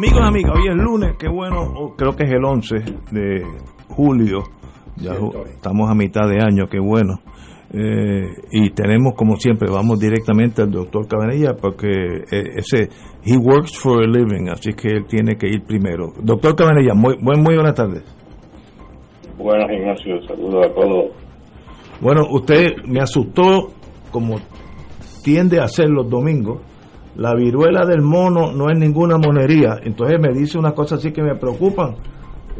Amigos, amigas, hoy es lunes, qué bueno, creo que es el 11 de julio, ya estamos a mitad de año, qué bueno. Eh, y tenemos, como siempre, vamos directamente al doctor Cabanilla porque eh, ese, he works for a living, así que él tiene que ir primero. Doctor Cabanilla, muy, muy, muy buenas tardes. Buenas, Ignacio, saludos a todos. Bueno, usted me asustó como tiende a hacer los domingos la viruela del mono no es ninguna monería. Entonces me dice una cosa así que me preocupan,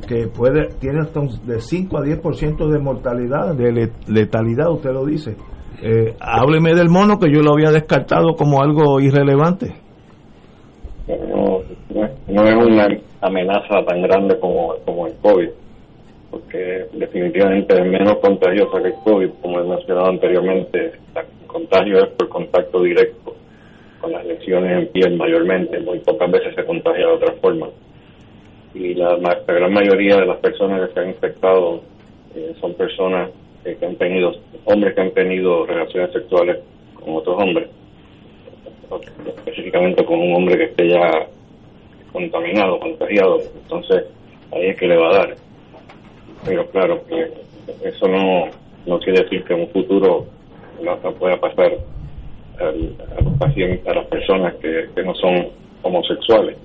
que puede tiene hasta de 5 a 10% de mortalidad, de letalidad, usted lo dice. Eh, hábleme del mono que yo lo había descartado como algo irrelevante. No, no, es una amenaza tan grande como, como el COVID, porque definitivamente es menos contagiosa que el COVID, como he mencionado anteriormente, el contagio es por contacto directo con las lesiones en piel mayormente, muy pocas veces se contagia de otra forma. Y la, gran mayoría de las personas que se han infectado eh, son personas que han tenido, hombres que han tenido relaciones sexuales con otros hombres, específicamente con un hombre que esté ya contaminado, contagiado, entonces ahí es que le va a dar. Pero claro, que eso no, no quiere decir que en un futuro no pueda pasar a los pacientes, a las personas que, no son homosexuales.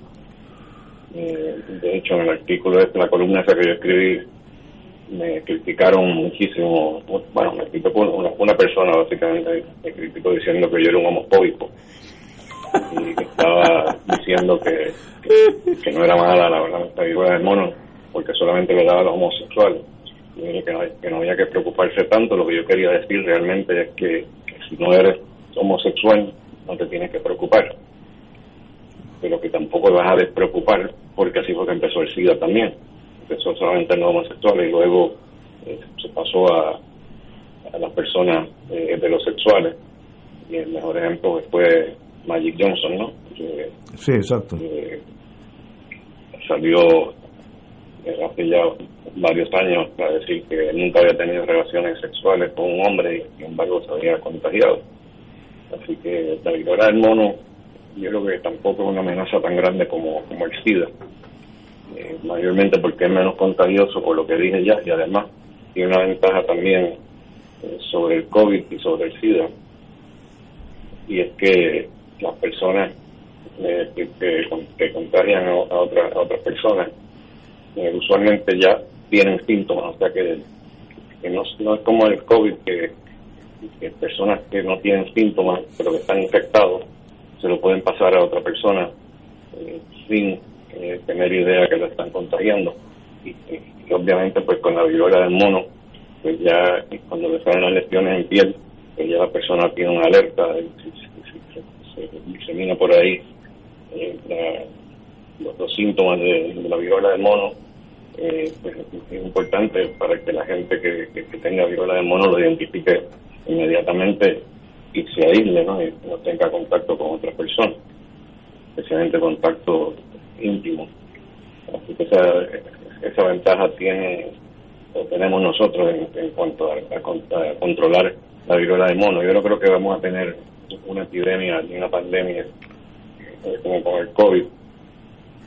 Eh, de hecho, en el artículo, de la columna que yo escribí, me criticaron muchísimo, bueno, me criticó una, una persona básicamente, me criticó diciendo que yo era un homofóbico y que estaba diciendo que, no era mala la, la, la del mono porque solamente le daba a los homosexuales. Y que no había que preocuparse tanto, lo que yo quería decir realmente es que si no eres homosexual, no te tienes que preocupar. Pero que tampoco vas a despreocupar, porque así fue que empezó el SIDA también. Empezó solamente en los homosexuales y luego eh, se pasó a, a las personas eh, heterosexuales. Y el mejor ejemplo fue Magic Johnson, ¿no? sí, exacto. salió eh, hace ya varios años para decir que nunca había tenido relaciones sexuales con un hombre y sin embargo se había contagiado. Así que la viruela del mono yo creo que tampoco es una amenaza tan grande como, como el SIDA, eh, mayormente porque es menos contagioso por lo que dije ya y además tiene una ventaja también eh, sobre el COVID y sobre el SIDA. Y es que las personas eh, que, contagian a, otras a otras personas usualmente ya tienen síntomas, o sea que, no, no es como el COVID que que personas que no tienen síntomas pero que están infectados se lo pueden pasar a otra persona eh, sin eh, tener idea que lo están contagiando. Y, obviamente pues con la viruela del mono pues ya cuando le salen las lesiones en piel pues ya la persona tiene una alerta se, disemina por ahí eh, los, síntomas de, la viruela del mono pues es importante para que la gente que, que, que tenga viruela del mono lo identifique inmediatamente y se aísle ¿no? y no tenga contacto con otras personas, especialmente contacto íntimo. Así que esa, esa ventaja tiene tenemos nosotros en, cuanto a, controlar la viruela de mono. Yo no creo que vamos a tener una epidemia ni una pandemia eh, como con el COVID.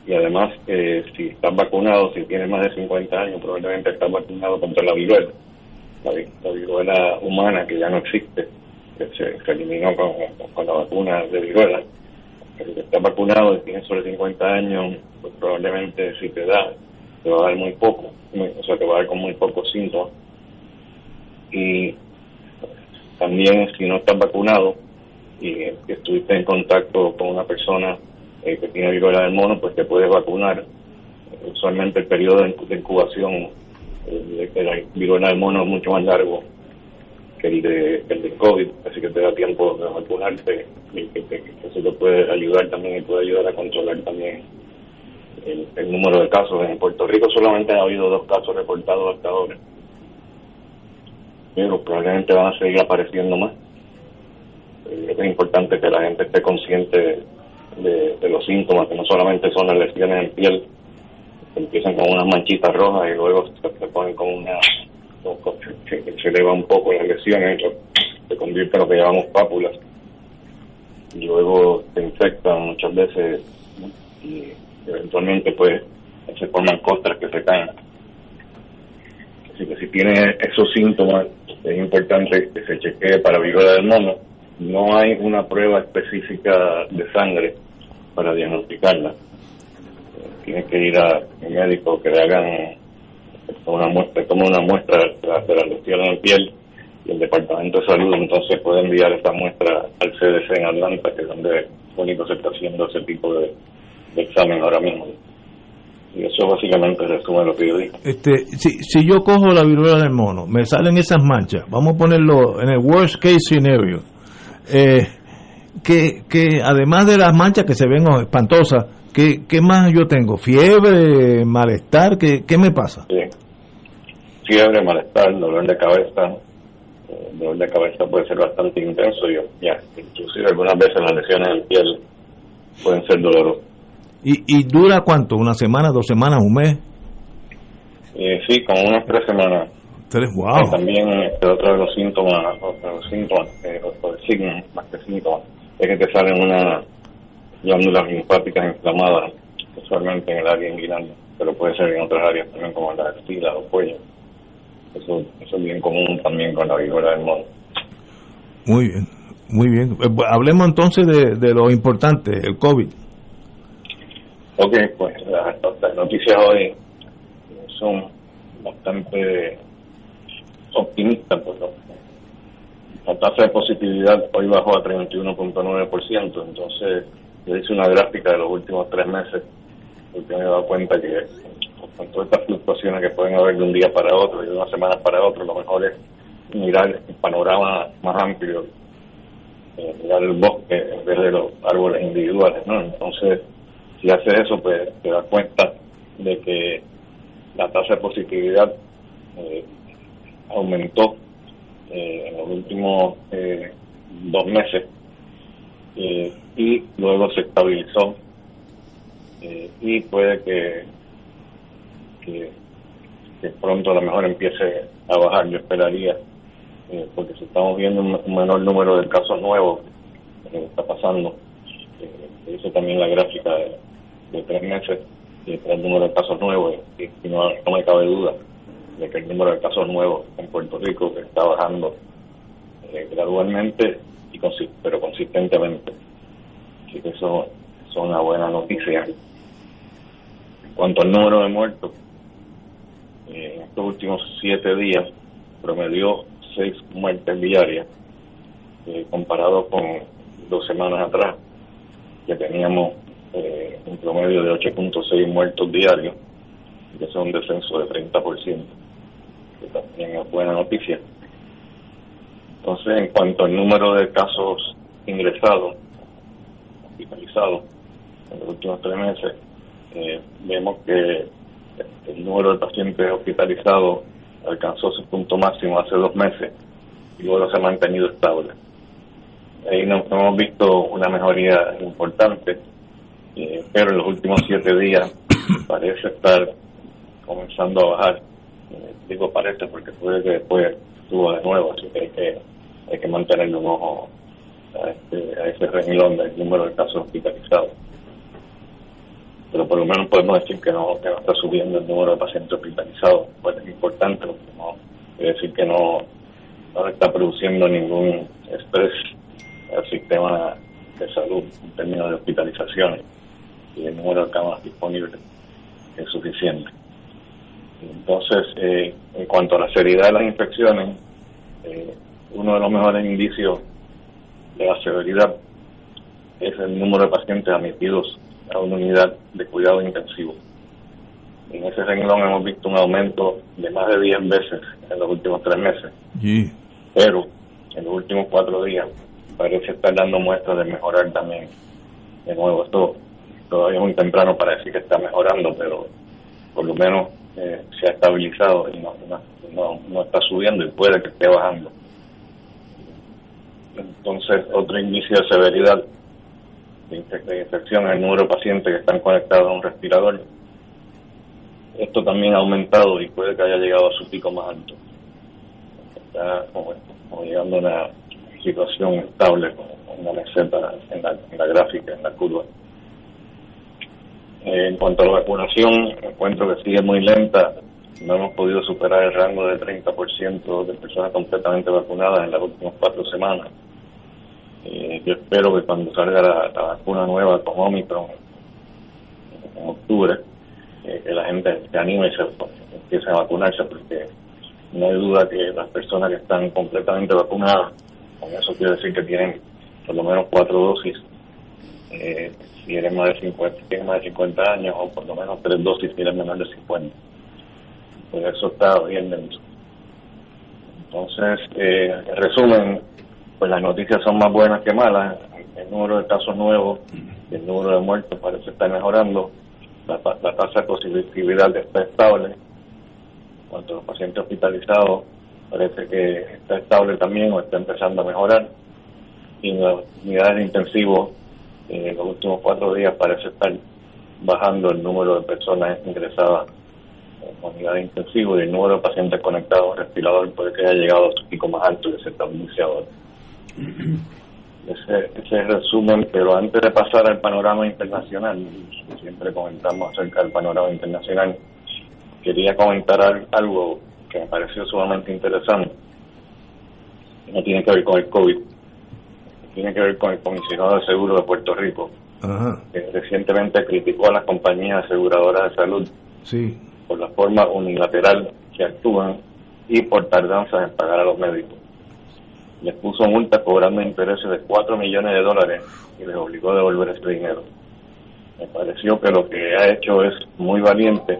Y además, eh, si estás vacunado, si tienes más de 50 años, probablemente estás vacunado contra la viruela la, viruela humana que ya no existe, que se, eliminó con, la vacuna de viruela, que está vacunado y tiene sobre 50 años, pues probablemente si te da, te va a dar muy poco, o sea, te va a dar con muy pocos síntomas. Y también si no estás vacunado y estuviste en contacto con una persona eh, que tiene viruela del mono, pues te puedes vacunar. Usualmente el periodo de incubación eh, de la viruela del mono es mucho más largo que el de el de COVID, así que te da tiempo de vacunarte y que, eso te puede ayudar también y puede ayudar a controlar también el, número de casos. En Puerto Rico solamente ha habido dos casos reportados hasta ahora, pero probablemente van a seguir apareciendo más. Eh, es importante que la gente esté consciente de, los síntomas, que no solamente son las lesiones en piel, empiezan con unas manchitas rojas y luego se, ponen con una se, se eleva un poco las lesiones, se convierte en lo que llamamos pápulas. Luego se infectan muchas veces y eventualmente pues se forman costras que se caen. Así que si tiene esos síntomas, es importante que se chequee para viruela del mono. No hay una prueba específica de sangre para diagnosticarla. Tiene que ir a un médico que le hagan una muestra, toma una muestra de la lesión en piel y el Departamento de Salud entonces puede enviar esta muestra al CDC en Atlanta, que es donde único se está haciendo ese tipo de, examen ahora mismo. Y eso básicamente resume lo que yo digo. Este, si, si yo cojo la viruela del mono, me salen esas manchas, vamos a ponerlo en el worst case scenario, eh, que, que además de las manchas que se ven espantosas, ¿qué, qué más yo tengo? ¿Fiebre, malestar? ¿Qué, qué me pasa? Sí fiebre, malestar, dolor de cabeza. El dolor de cabeza puede ser bastante intenso y ya, inclusive algunas veces las lesiones en piel pueden ser dolorosas. ¿Y, ¿Y dura cuánto? ¿Una semana, dos semanas, un mes? Eh, sí, como unas tres semanas. Tres, wow. también este, otro de los síntomas, los síntomas, eh, los signos, más que síntomas, es que te salen unas glándulas linfáticas inflamadas, usualmente en el área inguinal, pero puede ser en otras áreas también como en la axila o cuello. Eso, eso es bien común también con la viruela del mono. Muy bien, muy bien. Eh, hablemos entonces de, de lo importante, el COVID. Ok, pues las, noticias hoy son bastante optimistas. Pues, la tasa de positividad hoy bajó a 31.9%, entonces hice una gráfica de los últimos tres meses porque me he dado cuenta que con todas estas fluctuaciones que pueden haber de un día para otro y de una semana para otro, lo mejor es mirar el panorama más amplio, eh, mirar el bosque en vez de los árboles individuales, ¿no? Entonces, si haces eso, pues te das cuenta de que la tasa de positividad eh, aumentó eh, en los últimos dos meses y luego se estabilizó. Y puede que pronto a lo mejor empiece a bajar, yo esperaría, eh, porque si estamos viendo un, menor número de casos nuevos, que está pasando, eh, hice también la gráfica de, tres meses, el número de casos nuevos, y, no, me cabe duda de que el número de casos nuevos en Puerto Rico que está bajando eh, gradualmente, pero consistentemente. Así que eso, es una buena noticia. En cuanto al número de muertos, en estos últimos siete días promedió seis muertes diarias, eh, comparado con dos semanas atrás, que teníamos eh, un promedio de 8.6 muertos diarios, que es un descenso de 30%, que también es buena noticia. Entonces, en cuanto al número de casos ingresados, hospitalizados, en los últimos tres meses, eh, vemos que el número de pacientes hospitalizados alcanzó su punto máximo hace dos meses y luego se ha mantenido estable. Ahí no, hemos visto una mejoría importante, eh, pero en los últimos siete días parece estar comenzando a bajar. Eh, digo parece porque puede que después suba de nuevo, así que hay que, hay que mantenerle un ojo a, este, a ese renglón del número de casos hospitalizados pero por lo menos podemos decir que no, que no está subiendo el número de pacientes hospitalizados, pues es importante, porque no quiere decir que no, no está produciendo ningún estrés al sistema de salud en términos de hospitalizaciones y el número de camas disponibles es suficiente. Entonces, eh, en cuanto a la seriedad de las infecciones, eh, uno de los mejores indicios de la severidad es el número de pacientes admitidos a una unidad de cuidado intensivo. En ese renglón hemos visto un aumento de más de 10 veces en los últimos tres meses. Pero en los últimos cuatro días parece estar dando muestras de mejorar también. De nuevo, esto todavía es muy temprano para decir que está mejorando, pero por lo menos eh, se ha estabilizado y no, no, no, está subiendo y puede que esté bajando. Entonces, otro inicio de severidad de, infección es el número de pacientes que están conectados a un respirador. Esto también ha aumentado y puede que haya llegado a su pico más alto. Está como, llegando a una situación estable, con una meseta en la, en la gráfica, en la curva. Eh, en cuanto a la vacunación, encuentro que sigue muy lenta. No hemos podido superar el rango del 30% de personas completamente vacunadas en las últimas cuatro semanas. Eh, yo espero que cuando salga la, vacuna nueva con Omicron en octubre, eh, que la gente se anime y se empiece a vacunarse, porque no hay duda que las personas que están completamente vacunadas, con eso quiero decir que tienen por lo menos cuatro dosis, eh, si eres más de 50, tienes más de 50 años, o por lo menos tres dosis si eres menor de 50. Pues eso está bien dentro. Entonces, eh, en resumen, pues las noticias son más buenas que malas. El número de casos nuevos y el número de muertos parece estar mejorando. La, tasa de positividad está estable. Cuanto a los pacientes hospitalizados, parece que está estable también o está empezando a mejorar. Y en las unidades de intensivo en los últimos cuatro días parece estar bajando el número de personas ingresadas unidad intensivo y el número de pacientes conectados al respirador puede que haya llegado a su pico más alto y se está iniciado. Ese, ese es el resumen, pero antes de pasar al panorama internacional, siempre comentamos acerca del panorama internacional, quería comentar algo que me pareció sumamente interesante. No tiene que ver con el COVID, tiene que ver con el comisionado de seguro de Puerto Rico, que recientemente criticó a las compañías aseguradoras de salud por la forma unilateral que actúan y por tardanzas en pagar a los médicos. Les puso multas cobrando intereses de 4 millones de dólares y les obligó a devolver ese dinero. Me pareció que lo que ha hecho es muy valiente,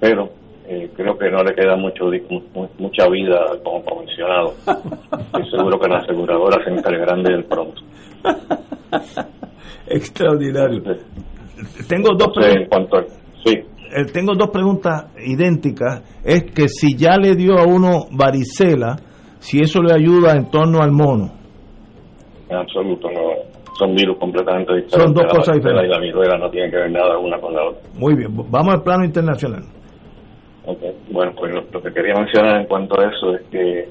pero eh, creo que no le queda mucho mucha vida como comisionado. Estoy seguro que las aseguradoras se encargarán de él pronto. Extraordinario. Tengo dos preguntas. Eh, tengo dos preguntas idénticas. Es que si ya le dio a uno varicela, si eso le ayuda en torno al mono. En absoluto, no. Son virus completamente diferentes. Son dos cosas diferentes. Y la viruela no tienen que ver nada una con la otra. Muy bien, vamos al plano internacional. Okay. Bueno, pues lo, que quería mencionar en cuanto a eso es que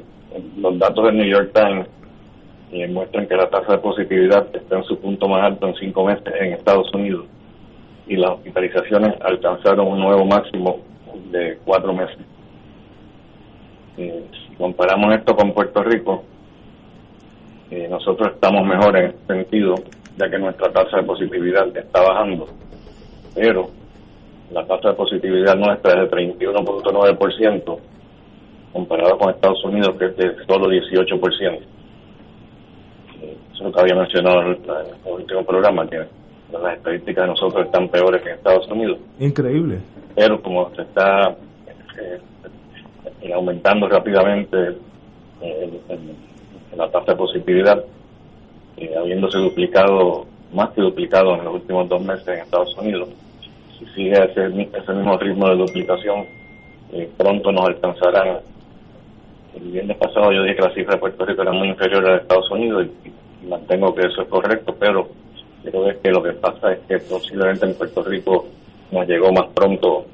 los datos del New York Times eh, muestran que la tasa de positividad está en su punto más alto en cinco meses en Estados Unidos y las hospitalizaciones alcanzaron un nuevo máximo de cuatro meses. Eh, si comparamos esto con Puerto Rico, eh, nosotros estamos mejor en este sentido, ya que nuestra tasa de positividad está bajando, pero la tasa de positividad nuestra es de 31.9%, comparado con Estados Unidos, que es de solo 18%. Eso es lo que había mencionado en el, último programa, que las estadísticas de nosotros están peores que en Estados Unidos. Increíble. Pero como se está eh, eh, aumentando rápidamente eh, la tasa de positividad, habiéndose duplicado, más que duplicado en los últimos dos meses en Estados Unidos, si sigue ese, ese mismo ritmo de duplicación, pronto nos alcanzarán. El viernes pasado yo dije que la cifra de Puerto Rico era muy inferior a la de Estados Unidos y, mantengo que eso es correcto, pero creo que lo que pasa es que posiblemente en Puerto Rico nos llegó más pronto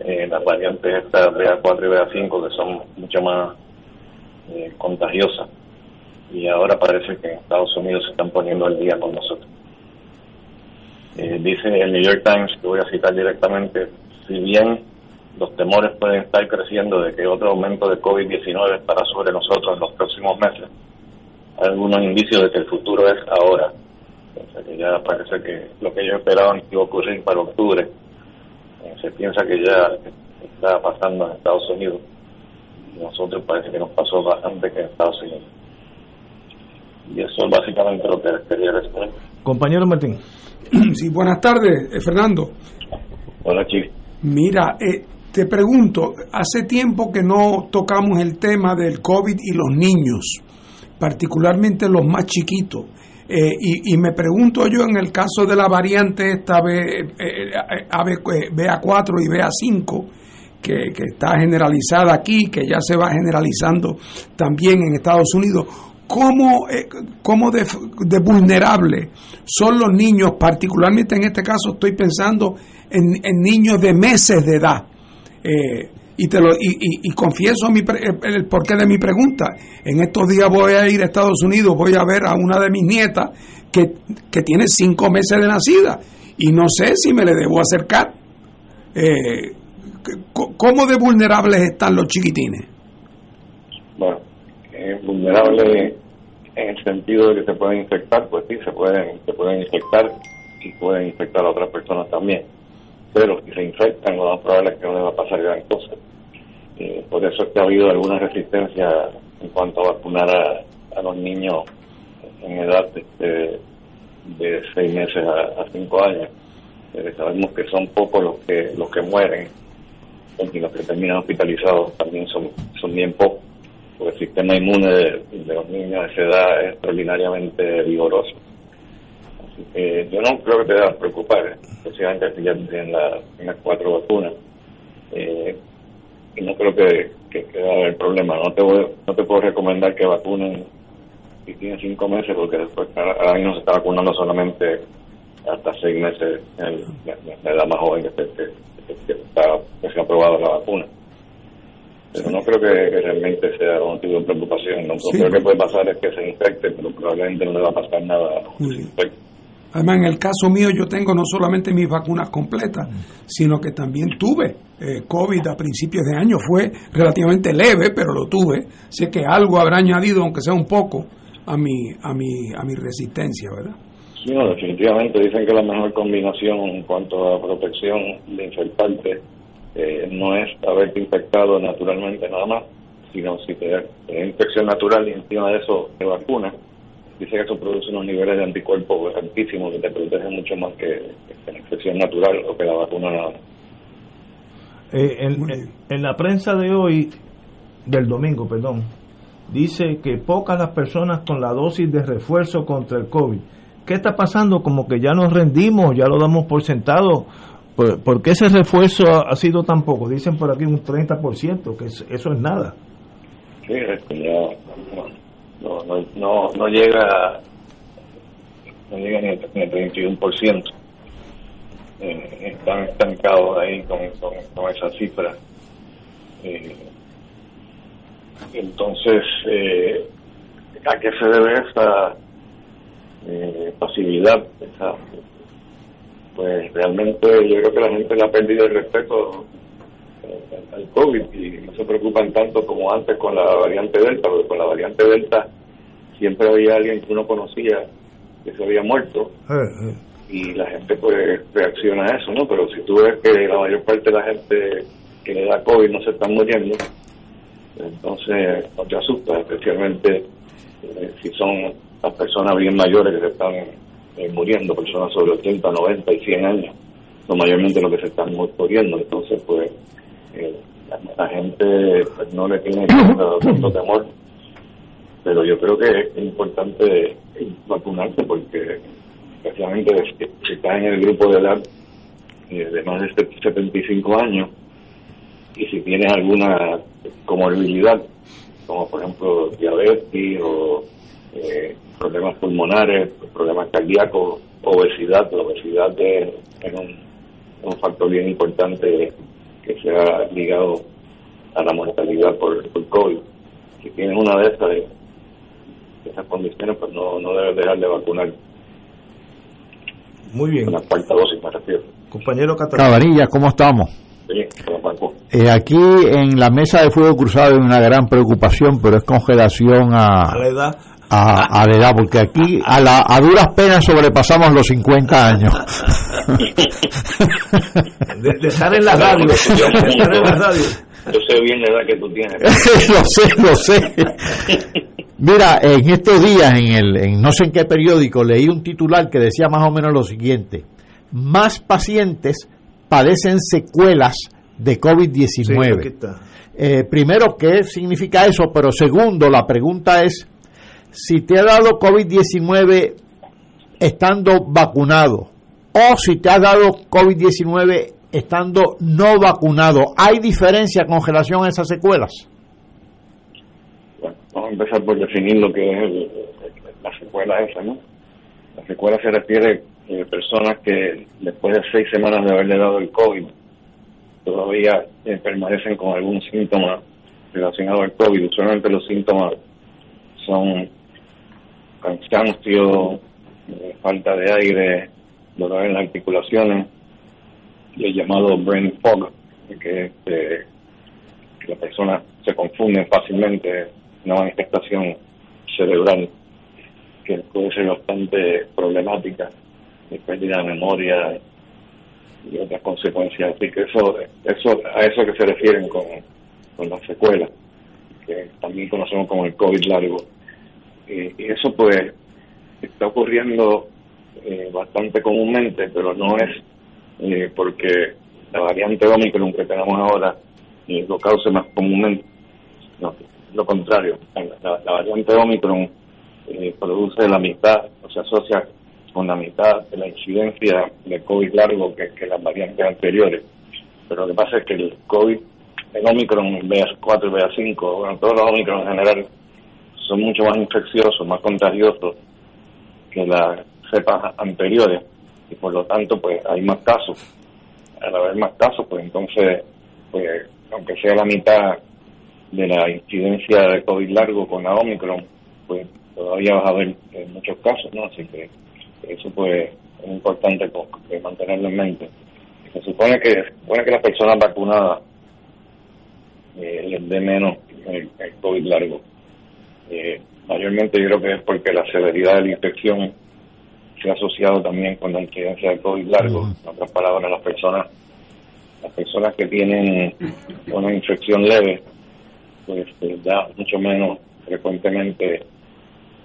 eh, las variantes estas BA4 y BA5 que son mucho más eh, contagiosas y ahora parece que en Estados Unidos se están poniendo al día con nosotros. Eh, dice el New York Times, que voy a citar directamente, si bien los temores pueden estar creciendo de que otro aumento de COVID-19 estará sobre nosotros en los próximos meses, hay algunos indicios de que el futuro es ahora. O sea que ya parece que lo que ellos esperaban que iba a ocurrir para octubre, eh, se piensa que ya está pasando en Estados Unidos. Y nosotros parece que nos pasó bastante que en Estados Unidos. Y eso es básicamente lo que quería responder. Compañero Martín. Sí, buenas tardes, eh, Fernando. Hola, Chief. Mira, eh, te pregunto, hace tiempo que no tocamos el tema del COVID y los niños, particularmente los más chiquitos. Eh, y, y me pregunto yo en el caso de la variante esta B, eh, AB, BA4 y BA5, que, que está generalizada aquí, que ya se va generalizando también en Estados Unidos, ¿cómo, eh, cómo de, de vulnerable son los niños? Particularmente en este caso estoy pensando en, en niños de meses de edad. Eh, y, te lo, y, y, confieso mi pre- el porqué de mi pregunta. En estos días voy a ir a Estados Unidos, voy a ver a una de mis nietas que, que tiene cinco meses de nacida y no sé si me le debo acercar. Eh, ¿Cómo de vulnerables están los chiquitines? Bueno, eh, vulnerable en el sentido de que se pueden infectar, pues sí, se pueden, se pueden infectar y pueden infectar a otras personas también. Pero si se infectan, lo más probable es que no les va a pasar gran cosa. Eh, por eso es que ha habido alguna resistencia en cuanto a vacunar a, los niños en edad de, de seis meses a, a cinco años. Eh, sabemos que son pocos los que los que mueren y los que terminan hospitalizados también son, son bien pocos porque el sistema inmune de, los niños de esa edad es extraordinariamente vigoroso. Así que yo no creo que te debas preocupar, especialmente si ya tienen la, en las cuatro vacunas. Eh, y no creo que, que, que va a haber problema. No te, voy- no te puedo recomendar que vacunen si tienen cinco meses, porque después ahora mismo se está vacunando solamente hasta seis meses en la, edad más joven que, se- que- que está, que se ha aprobado la vacuna. Pero no creo que, que realmente sea un motivo de preocupación. Lo Sí. peor que puede pasar es que se infecte, pero probablemente no le va a pasar nada. Sí. se. Además, en el caso mío yo tengo no solamente mis vacunas completas, sino que también tuve eh, COVID a principios de año. Fue relativamente leve, pero lo tuve. Así que algo habrá añadido, aunque sea un poco, a mi, a mi, a mi resistencia, ¿verdad? Sí, no, definitivamente dicen que la mejor combinación en cuanto a protección de infectarte eh, no es haberte infectado naturalmente nada más, sino si te te infección natural y encima de eso te vacunas, dice que eso produce unos niveles de anticuerpos altísimos que te protegen mucho más que, que la infección natural o que la vacuna nada. Eh, en, bien. en la prensa de hoy, del domingo, perdón, dice que pocas las personas con la dosis de refuerzo contra el COVID. ¿Qué está pasando? Como que ya nos rendimos, ya lo damos por sentado. ¿Por, por qué ese refuerzo ha, ha sido tan poco? Dicen por aquí un 30%, que es- eso es nada. Sí, ya no, no, llega no llega ni al ni al 31%. Eh, están estancados ahí con, con, esa cifra. Eh, entonces, eh, ¿a qué se debe esa eh, pasividad? Pues realmente yo creo que la gente le ha perdido el respeto eh, al COVID y no se preocupan tanto como antes con la variante Delta, porque con la variante Delta siempre había alguien que uno conocía que se había muerto Eh, eh. y la gente pues reacciona a eso, ¿no? Pero si tú ves que la mayor parte de la gente que le da COVID no se están muriendo, entonces no te asusta, especialmente eh, si son las personas bien mayores que se están eh, muriendo, personas sobre 80, 90 y 100 años, son mayormente los que se están mu- muriendo, entonces pues eh, la, la gente pues, no le tiene tanto temor, pero yo creo que es importante vacunarse porque especialmente si estás en el grupo de edad eh, de más de 75 años y si tienes alguna comorbilidad, como por ejemplo diabetes o eh, problemas pulmonares, problemas cardíacos, obesidad, la obesidad es, un, factor bien importante que se ha ligado a la mortalidad por, por COVID. Si tienes una de estas, esas condiciones, pues no, no debes dejar de vacunar Muy bien. con la cuarta dosis, me refiero. Compañero. Cabanilla, ¿cómo estamos? Sí, con la vacuna. Eh, aquí en la mesa de fuego cruzado hay una gran preocupación, pero es con relación A la a, edad. a, la edad, porque aquí a, la, a duras penas sobrepasamos los 50 años. de, estar en la radio. Yo sé bien la edad que tú tienes. lo sé, lo sé. Mira, en estos días, en, el, en no sé en qué periódico, leí un titular que decía más o menos lo siguiente. Más pacientes padecen secuelas de COVID-19. Eh, primero, ¿qué significa eso? Pero segundo, la pregunta es, si te ha dado COVID-19 estando vacunado o si te ha dado COVID-19 estando no vacunado, ¿hay diferencia con relación a esas secuelas? Vamos a empezar por definir lo que es la secuela esa, ¿no? La secuela se refiere a personas que después de seis semanas de haberle dado el COVID todavía eh, permanecen con algún síntoma relacionado al COVID. Usualmente los síntomas son cansancio, eh, falta de aire, dolor en las articulaciones y el llamado brain fog, que, este, que la persona se confunde fácilmente, una manifestación cerebral que puede ser bastante problemática, pérdida de memoria, y otras consecuencias. Así que eso, eso a eso que se refieren con, con las secuelas, que también conocemos como el COVID largo. Y, eso pues está ocurriendo eh, bastante comúnmente, pero no es eh, porque la variante Omicron que tenemos ahora eh, lo cause más comúnmente. No, lo contrario, la, variante Omicron produce la mitad, o se asocia con la mitad de la incidencia de COVID largo que, las variantes anteriores. Pero lo que pasa es que el COVID, el Omicron, BA4 y BA5, bueno, todos los Omicron en general, son mucho más infecciosos, más contagiosos que las cepas anteriores y por lo tanto pues hay más casos. Al haber más casos, pues entonces, pues aunque sea la mitad de la incidencia de COVID largo con la Omicron, pues todavía vas a ver muchos casos, ¿no? Así que eso pues es importante mantenerlo en mente. Se supone que, supone que las personas vacunadas eh, les dé menos el, COVID largo. Eh, mayormente yo creo que es porque la severidad de la infección se ha asociado también con la incidencia del COVID largo. En otras palabras, las personas las personas que tienen una infección leve, pues da mucho menos frecuentemente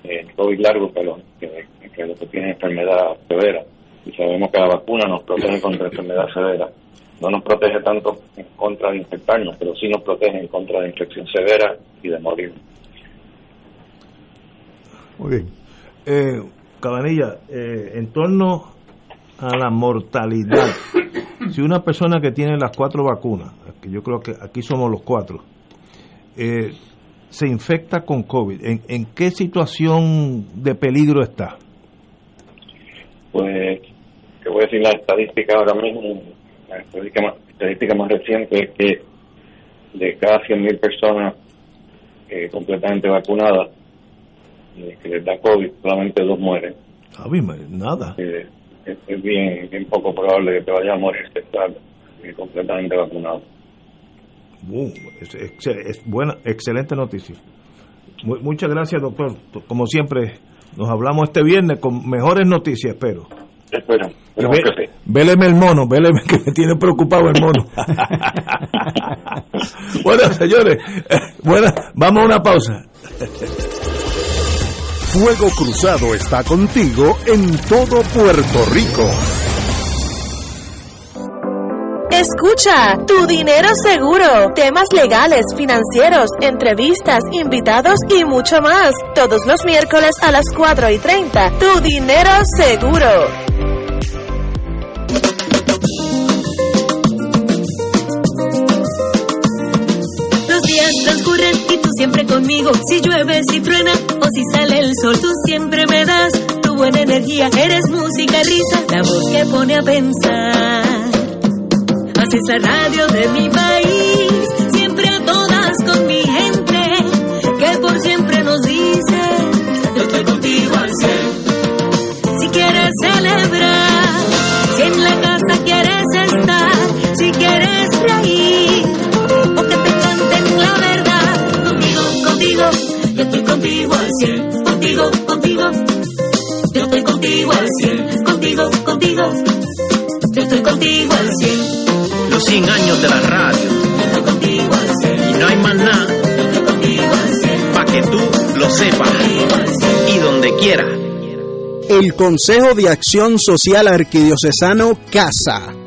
el COVID largo que, lo, que, los que tienen enfermedad severa. Y sabemos que la vacuna nos protege contra enfermedad severa. No nos protege tanto en contra de infectarnos, pero sí nos protege en contra de infección severa y de morir. Muy bien. Eh, Cabanilla, eh, en torno a la mortalidad, si una persona que tiene las cuatro vacunas, que yo creo que aquí somos los cuatro, eh, se infecta con COVID, ¿en, en qué situación de peligro está? Pues, te voy a decir la estadística ahora mismo, la estadística más, estadística más reciente es que de cada 100.000 personas eh, completamente vacunadas eh, que les da COVID, solamente dos mueren. Ah, nada. Eh, es, bien, bien poco probable que te vaya a morir si estás completamente vacunado. Uh, es, buena, excelente noticia. muchas gracias, doctor. Como siempre, nos hablamos este viernes con mejores noticias, espero. Espero. Véleme el mono, véleme que me tiene preocupado el mono. bueno, señores, bueno, vamos a una pausa. Fuego Cruzado está contigo en todo Puerto Rico. Escucha, tu dinero seguro, temas legales, financieros, entrevistas, invitados y mucho más. Todos los miércoles a las 4 y 30. Tu dinero seguro. Los días transcurren y tú siempre conmigo. Si llueve, si truena o si sale el sol, tú siempre me das tu buena energía. Eres música, risa, la voz que pone a pensar Así es la radio de mi país, siempre a todas con mi gente, que por siempre nos dice, yo estoy contigo al ser. Si quieres celebrar, si en la casa quieres estar, si quieres reír, o que te canten la verdad, contigo, contigo, yo estoy contigo al ser, contigo, contigo, yo estoy contigo al ser, contigo, contigo, yo estoy contigo al ser. 100 años de la radio. Y no hay más nada para que tú lo sepas. Y donde quiera. El Consejo de Acción Social Arquidiocesano CASA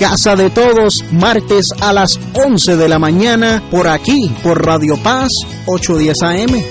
Casa de Todos, martes a las 11 de la mañana, por aquí, por Radio Paz 810 AM.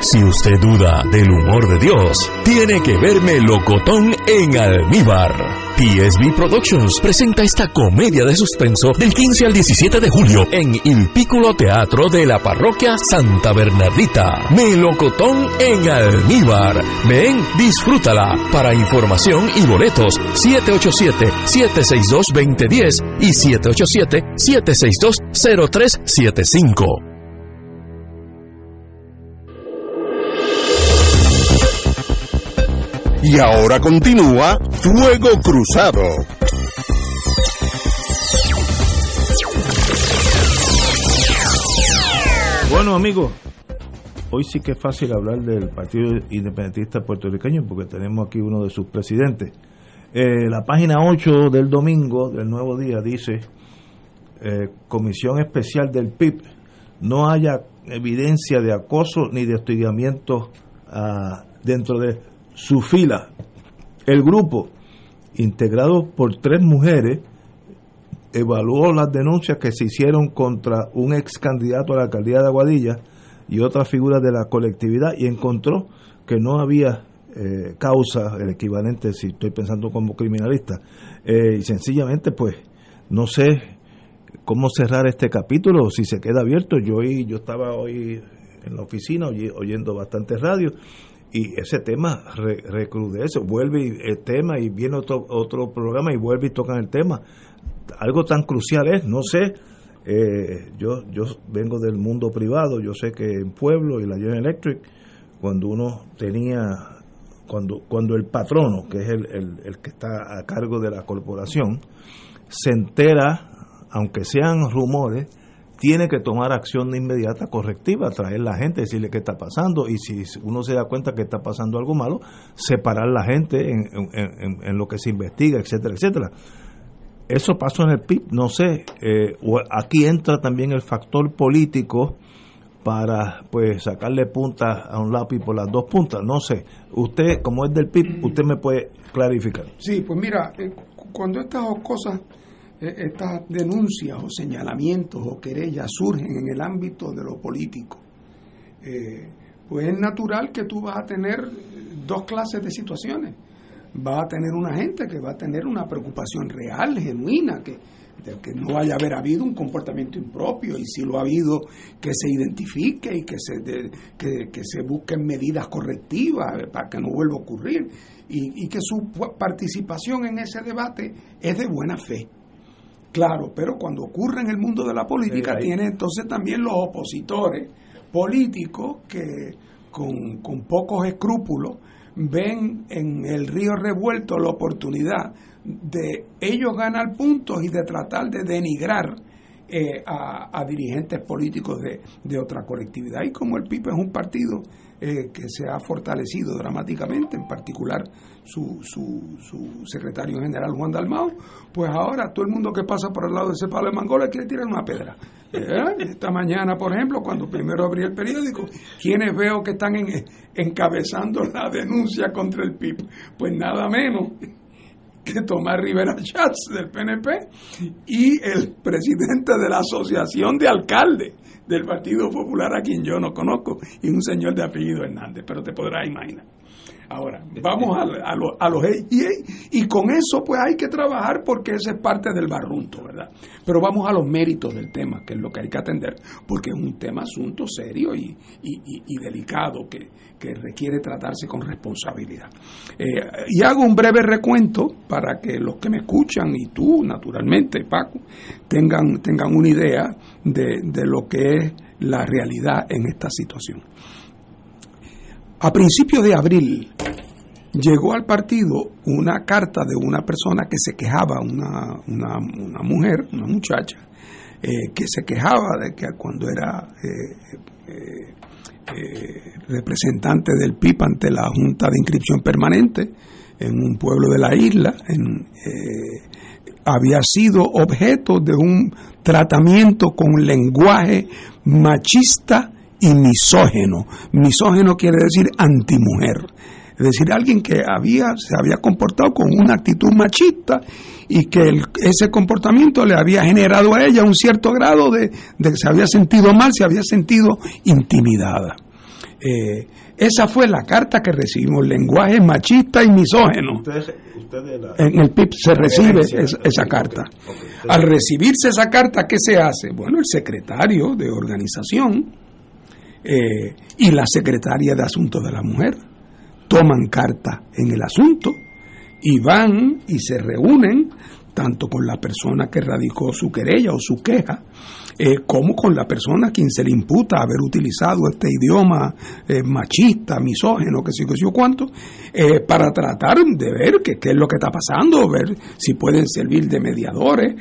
Si usted duda del humor de Dios, tiene que verme locotón en almíbar. PSB Productions presenta esta comedia de suspenso del 15 al 17 de julio en El Pículo Teatro de la Parroquia Santa Bernardita. Melocotón en almíbar. Ven, disfrútala. Para información y boletos, 787-762-2010 y 787-762-0375. Y ahora continúa Fuego Cruzado. Bueno amigos, hoy sí que es fácil hablar del Partido Independentista Puertorriqueño porque tenemos aquí uno de sus presidentes. Eh, la página 8 del domingo del Nuevo Día dice, eh, Comisión Especial del PIB, no haya evidencia de acoso ni de hostigamiento ah, dentro de su fila. El grupo, integrado por tres mujeres, evaluó las denuncias que se hicieron contra un ex candidato a la alcaldía de Aguadilla y otras figuras de la colectividad y encontró que no había eh, causa, el equivalente, si estoy pensando como criminalista, eh, y sencillamente pues no sé cómo cerrar este capítulo, si se queda abierto. Yo, yo estaba hoy en la oficina oyendo bastante radio y ese tema recrudece, vuelve el tema y viene otro, otro programa y vuelve y tocan el tema. Algo tan crucial es, no sé, eh, yo, yo vengo del mundo privado, yo sé que en Pueblo y la General Electric, cuando uno tenía, cuando, cuando el patrono, que es el, el que está a cargo de la corporación, se entera, aunque sean rumores, tiene que tomar acción inmediata correctiva, traer la gente, decirle qué está pasando y si uno se da cuenta que está pasando algo malo, separar la gente en, lo que se investiga, etcétera, etcétera. Eso pasó en el PIB, no sé, eh, aquí entra también el factor político para pues sacarle punta a un lápiz por las dos puntas, no sé. Usted, como es del PIB, usted me puede clarificar. Sí, pues mira, eh, cuando estas cosas e, estas denuncias o señalamientos o querellas surgen en el ámbito de lo político, eh, pues es natural que tú vas a tener dos clases de situaciones. Va a tener una gente que va a tener una preocupación real, genuina, que, de que no haya haber habido un comportamiento impropio y si lo ha habido, que se identifique y que se, que, que, se busquen medidas correctivas para que no vuelva a ocurrir. Y, y que su participación en ese debate es de buena fe Claro, pero cuando ocurre en el mundo de la política, tiene entonces también los opositores políticos que con, con pocos escrúpulos ven en el río revuelto la oportunidad de ellos ganar puntos y de tratar de denigrar eh, a, dirigentes políticos de, de, otra colectividad. Y como el PIB es un partido eh, que se ha fortalecido dramáticamente, en particular su, su, su, secretario general Juan Dalmao, pues ahora todo el mundo que pasa por el lado de ese palo de mangola quiere tirar una pedra. Eh, esta mañana, por ejemplo, cuando primero abrí el periódico, ¿quiénes veo que están encabezando la denuncia contra el PIB? Pues nada menos Tomás Rivera Chats del PNP y el presidente de la Asociación de Alcaldes del Partido Popular, a quien yo no conozco, y un señor de apellido Hernández, pero te podrás imaginar. Ahora, vamos a, a, los, a los y, y con eso pues hay que trabajar porque ese es parte del barrunto, ¿verdad? Pero vamos a los méritos del tema, que es lo que hay que atender, porque es un tema asunto serio y, y, y delicado que, que, requiere tratarse con responsabilidad. Eh, y hago un breve recuento para que los que me escuchan y tú, naturalmente, Paco, tengan, tengan una idea de, de lo que es la realidad en esta situación. A principios de abril llegó al partido una carta de una persona que se quejaba, una, una, mujer, una muchacha, eh, que se quejaba de que cuando era eh, eh, representante del PIB ante la Junta de Inscripción Permanente en un pueblo de la isla, había sido objeto de un tratamiento con lenguaje machista y misógeno. Misógeno quiere decir antimujer. Es decir, alguien que había, se había comportado con una actitud machista y que ese comportamiento le había generado a ella un cierto grado de, de que se había sentido mal, se había sentido intimidada. Eh, esa fue la carta que recibimos, lenguaje machista y misógeno. en el PIB se recibe esa, carta. Al recibirse esa carta, ¿qué se hace? Bueno, el secretario de organización eh, y la secretaria de Asuntos de la Mujer toman carta en el asunto y van y se reúnen tanto con la persona que radicó su querella o su queja, eh, como con la persona a quien se le imputa haber utilizado este idioma eh, machista, misógeno, que sé que yo cuánto, eh, para tratar de ver qué, es lo que está pasando, ver si pueden servir de mediadores,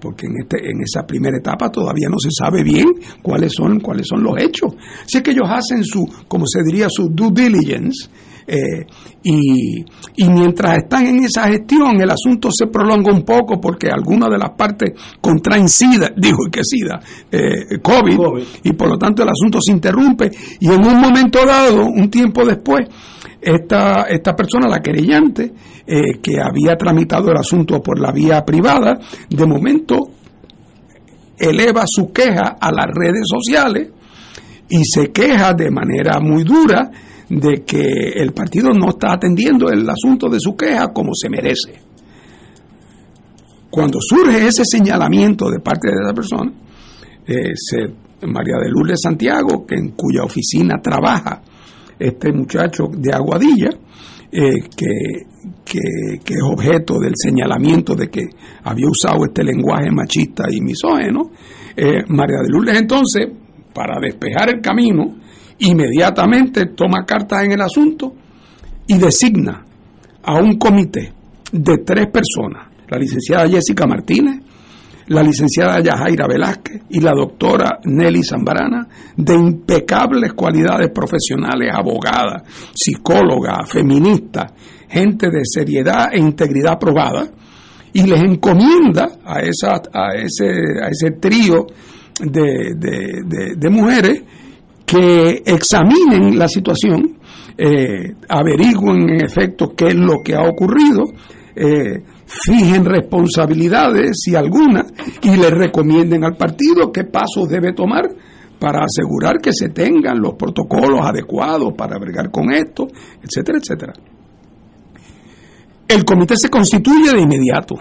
porque en, este, en esa primera etapa todavía no se sabe bien cuáles son, cuáles son los hechos. Así que ellos hacen su, como se diría, su due diligence, eh, y, mientras están en esa gestión, el asunto se prolonga un poco porque algunas de las partes contraen SIDA, dijo que SIDA, eh, COVID, y por lo tanto el asunto se interrumpe. Y en un momento dado, un tiempo después, esta, esta persona, la querellante, eh, que había tramitado el asunto por la vía privada, de momento eleva su queja a las redes sociales y se queja de manera muy dura de que el partido no está atendiendo el asunto de su queja como se merece. Cuando surge ese señalamiento de parte de esa persona, eh, María de Lourdes Santiago, que en cuya oficina trabaja este muchacho de Aguadilla, eh, que, es objeto del señalamiento de que había usado este lenguaje machista y misógeno, eh, María de Lourdes entonces, para despejar el camino, inmediatamente toma cartas en el asunto y designa a un comité de tres personas, la licenciada Jessica Martínez, la licenciada Yajaira Velázquez y la doctora Nelly Zambrana, de impecables cualidades profesionales, abogada, psicóloga, feminista, gente de seriedad e integridad probada, y les encomienda a, esa, a, ese, a ese trío de, de, de mujeres que examinen la situación, eh, averigüen en efecto qué es lo que ha ocurrido, eh, fijen responsabilidades, si alguna, y le recomienden al partido qué pasos debe tomar para asegurar que se tengan los protocolos adecuados para bregar con esto, etcétera, etcétera. El comité se constituye de inmediato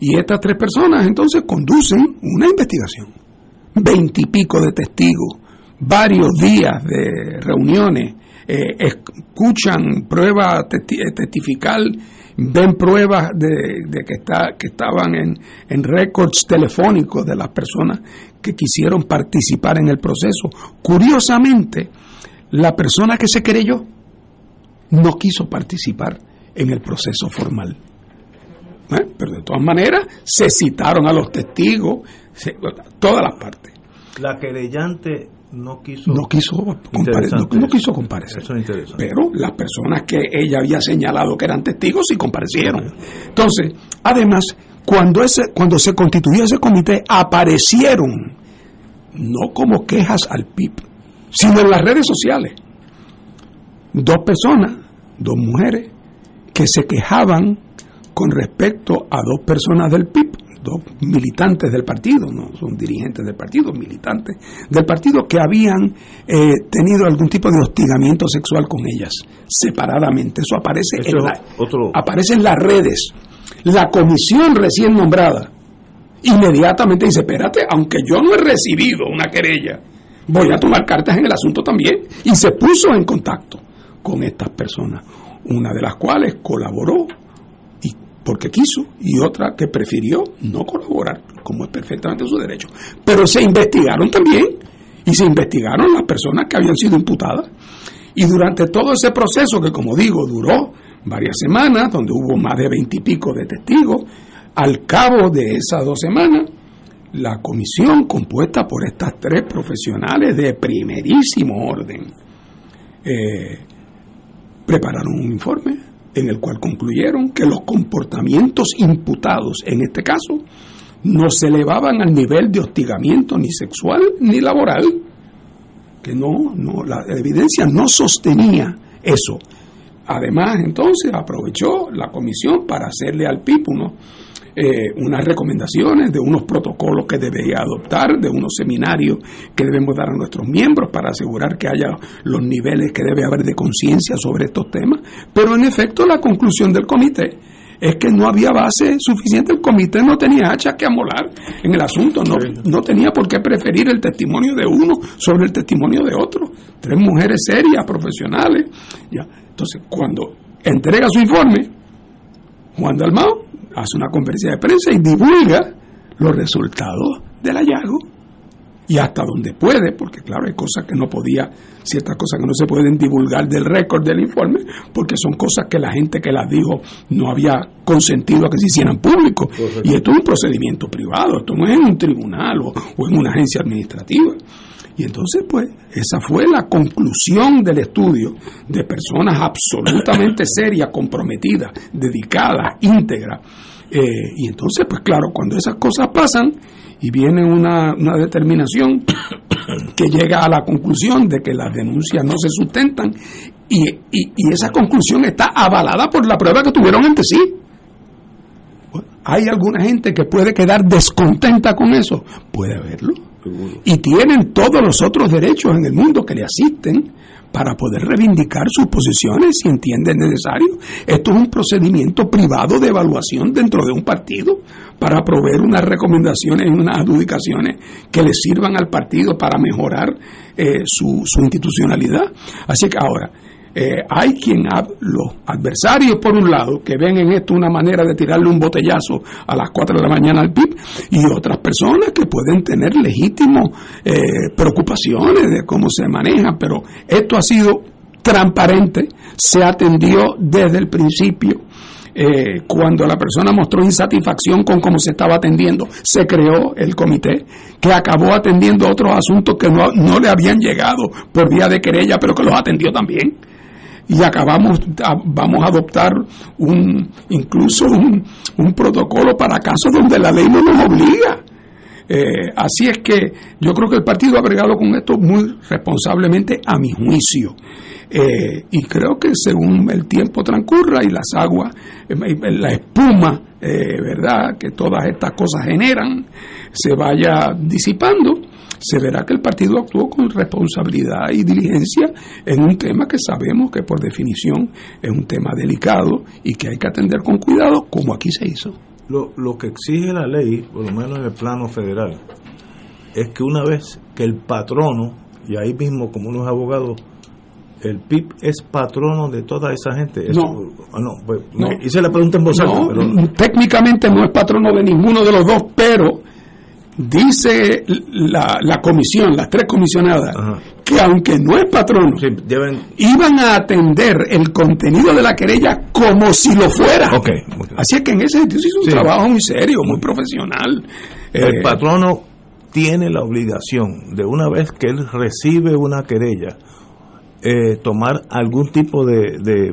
y estas tres personas entonces conducen una investigación. Veintipico de testigos, varios días de reuniones, eh, escuchan pruebas testi testificar, ven pruebas de, que, está, que estaban en, en récords telefónicos de las personas que quisieron participar en el proceso. Curiosamente, la persona que se creyó no quiso participar en el proceso formal. ¿Eh? Pero de todas maneras, se citaron a los testigos, todas las partes. La querellante no quiso, no quiso, no, quiso comparecer. Pero las personas que ella había señalado que eran testigos sí comparecieron. Entonces, además, cuando, ese, cuando se constituyó ese comité, aparecieron, no como quejas al PIB, sino en las redes sociales, dos personas, dos mujeres, que se quejaban con respecto a dos personas del PIB, dos militantes del partido, no son dirigentes del partido, militantes del partido que habían eh, tenido algún tipo de hostigamiento sexual con ellas, separadamente. Eso aparece, Eso en, la- otro- aparece en las redes. La comisión recién nombrada inmediatamente dice, espérate, aunque yo no he recibido una querella, voy a tomar cartas en el asunto también. Y se puso en contacto con estas personas, una de las cuales colaboró porque quiso y otra que prefirió no colaborar, como es perfectamente su derecho. Pero se investigaron también y se investigaron las personas que habían sido imputadas. Y durante todo ese proceso, que como digo, duró varias semanas, donde hubo más de veintipico de testigos, al cabo de esas dos semanas, la comisión compuesta por estas tres profesionales de primerísimo orden eh, prepararon un informe en el cual concluyeron que los comportamientos imputados en este caso no se elevaban al nivel de hostigamiento ni sexual ni laboral, que no, no la evidencia no sostenía eso. Además, entonces aprovechó la comisión para hacerle al unos, eh, unas recomendaciones de unos protocolos que debería adoptar, de unos seminarios que debemos dar a nuestros miembros para asegurar que haya los niveles que debe haber de conciencia sobre estos temas. Pero en efecto, la conclusión del comité es que no había base suficiente, el comité no tenía hacha que amolar en el asunto, no, no tenía por qué preferir el testimonio de uno sobre el testimonio de otro. Tres mujeres serias, profesionales. Ya. Entonces, cuando entrega su informe, Juan Dalmao hace una conferencia de prensa y divulga los resultados del hallazgo y hasta donde puede, porque claro, hay cosas que no podía, ciertas cosas que no se pueden divulgar del récord del informe, porque son cosas que la gente que las dijo no había consentido a que se hicieran públicos. Y esto es un procedimiento privado, esto no es en un tribunal o, o en una agencia administrativa. Y entonces, pues, esa fue la conclusión del estudio de personas absolutamente serias, comprometidas, dedicadas, íntegras. Eh, y entonces, pues claro, cuando esas cosas pasan y viene una, una determinación que llega a la conclusión de que las denuncias no se sustentan y, y- y esa conclusión está avalada por la prueba que tuvieron ante sí. ¿Hay alguna gente que puede quedar descontenta con eso? Puede haberlo. Y tienen todos los otros derechos en el mundo que le asisten para poder reivindicar sus posiciones si entienden necesario. Esto es un procedimiento privado de evaluación dentro de un partido para proveer unas recomendaciones y unas adjudicaciones que le sirvan al partido para mejorar eh, su, su institucionalidad. Así que ahora, eh, hay quien, los adversarios por un lado, que ven en esto una manera de tirarle un botellazo a las 4 de la mañana al PIB, y otras personas que pueden tener legítimas preocupaciones de cómo se maneja, pero esto ha sido transparente, se atendió desde el principio. Eh, cuando la persona mostró insatisfacción con cómo se estaba atendiendo, se creó el comité que acabó atendiendo otros asuntos que no, no le habían llegado por vía de querella, pero que los atendió también y acabamos vamos a adoptar un incluso un, un protocolo para casos donde la ley no nos obliga. Eh, así es que yo creo que el partido ha bregado con esto muy responsablemente a mi juicio. Eh, y creo que según el tiempo transcurra y las aguas eh, la espuma verdad que todas estas cosas generan se vaya disipando se verá que el partido actuó con responsabilidad y diligencia en un tema que sabemos que por definición es un tema delicado y que hay que atender con cuidado, como aquí se hizo. Lo, lo que exige la ley, por lo menos en el plano federal, es que una vez que el patrono, y ahí mismo como uno es abogado, el PIB es patrono de toda esa gente. Eso- No. ah, no, pues, No. hice la pregunta en voz alta, No, pero técnicamente no es patrono de ninguno de los dos, pero dice la, la comisión, las tres comisionadas, Ajá. que aunque no es patrono, sí, deben... iban a atender el contenido de la querella como si lo fuera. Así es que en ese sentido se hizo un Sí. trabajo muy serio, muy profesional. El Eh, patrono tiene la obligación de una vez que él recibe una querella, eh, tomar algún tipo de, de,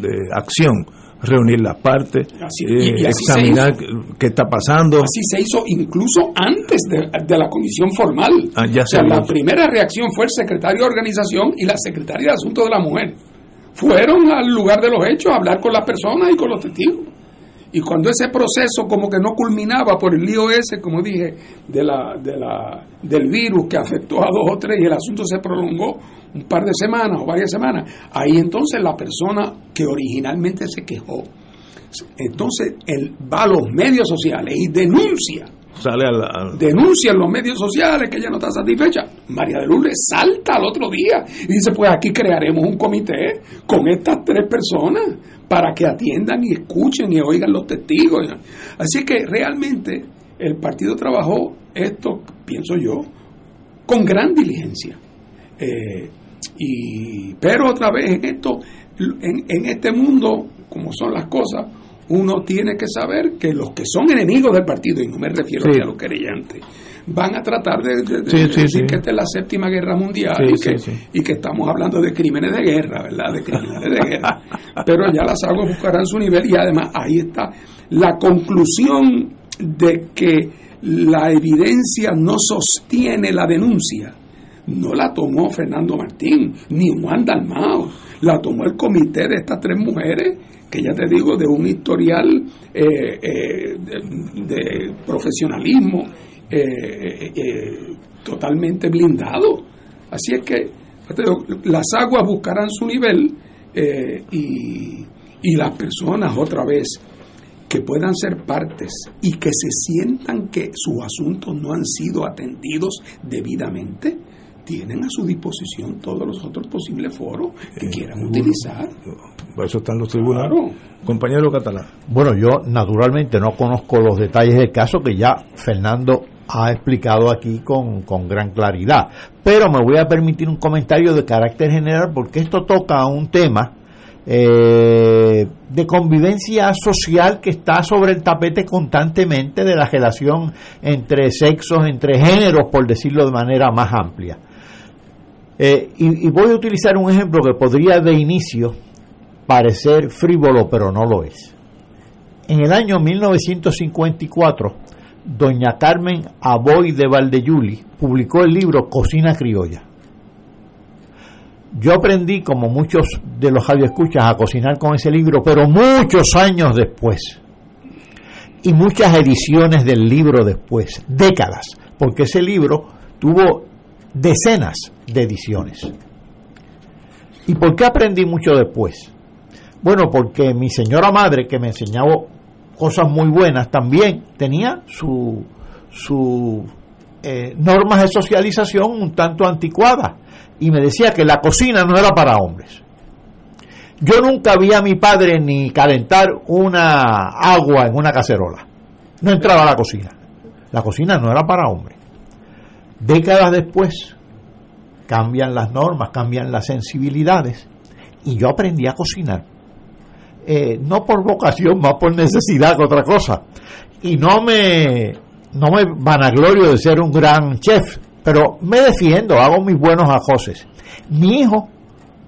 de acción, reunir las partes, Así- eh, y- examinar qué está pasando. Así se hizo incluso antes de, de la comisión formal. Ah, ya o sea, se la primera reacción fue el secretario de organización y la secretaria de Asuntos de la Mujer. Fueron al lugar de los hechos a hablar con las personas y con los testigos. Y cuando ese proceso como que no culminaba por el lío ese, como dije, de la, de la, del virus que afectó a dos o tres y el asunto se prolongó un par de semanas o varias semanas, ahí entonces la persona que originalmente se quejó, entonces él va a los medios sociales y denuncia Sale al, denuncia en los medios sociales que ella no está satisfecha. María de Lourdes salta al otro día y dice, pues aquí crearemos un comité con estas tres personas para que atiendan y escuchen y oigan los testigos. Así que realmente el partido trabajó esto, pienso yo, con gran diligencia. Eh, y, pero otra vez en esto, en, en este mundo, como son las cosas, uno tiene que saber que los que son enemigos del partido, y no me refiero a los querellantes, van a tratar de, decir que esta es la séptima guerra mundial y que, y, que, estamos hablando de crímenes de guerra, ¿verdad? De crímenes de guerra. Pero ya las aguas buscarán su nivel y además ahí está la conclusión de que la evidencia no sostiene la denuncia. No la tomó Fernando Martín, ni Juan Dalmao, la tomó el comité de estas tres mujeres que ya te digo, de un historial eh, eh, de, profesionalismo eh, totalmente blindado. Así es que las aguas buscarán su nivel y, y las personas otra vez que puedan ser partes y que se sientan que sus asuntos no han sido atendidos debidamente, tienen a su disposición todos los otros posibles foros que quieran utilizar. Por eso están los tribunales. Compañero catalán. Bueno, yo naturalmente no conozco los detalles del caso que ya Fernando ha explicado aquí con, con gran claridad. Pero me voy a permitir un comentario de carácter general porque esto toca a un tema eh, de convivencia social que está sobre el tapete constantemente de la relación entre sexos, entre géneros, por decirlo de manera más amplia. Eh, y, voy a utilizar un ejemplo que podría de inicio parecer frívolo, pero no lo es. En el año 1954, doña Carmen Aboy de Valdeyuli publicó el libro Cocina Criolla. Yo aprendí, como muchos de los escuchas a cocinar con ese libro, pero muchos años después. Y muchas ediciones del libro después, décadas, porque ese libro tuvo decenas de ediciones. ¿Y por qué aprendí mucho después? Bueno, porque mi señora madre, que me enseñaba cosas muy buenas, también tenía su, su eh, normas de socialización un tanto anticuadas y me decía que la cocina no era para hombres. Yo nunca vi a mi padre ni calentar una agua en una cacerola. No entraba a la cocina. La cocina no era para hombres. Décadas después cambian las normas, cambian las sensibilidades y yo aprendí a cocinar. Eh, no por vocación, más por necesidad que otra cosa. Y no me, no me vanaglorio de ser un gran chef, pero me defiendo, hago mis buenos ajoses. Mi hijo,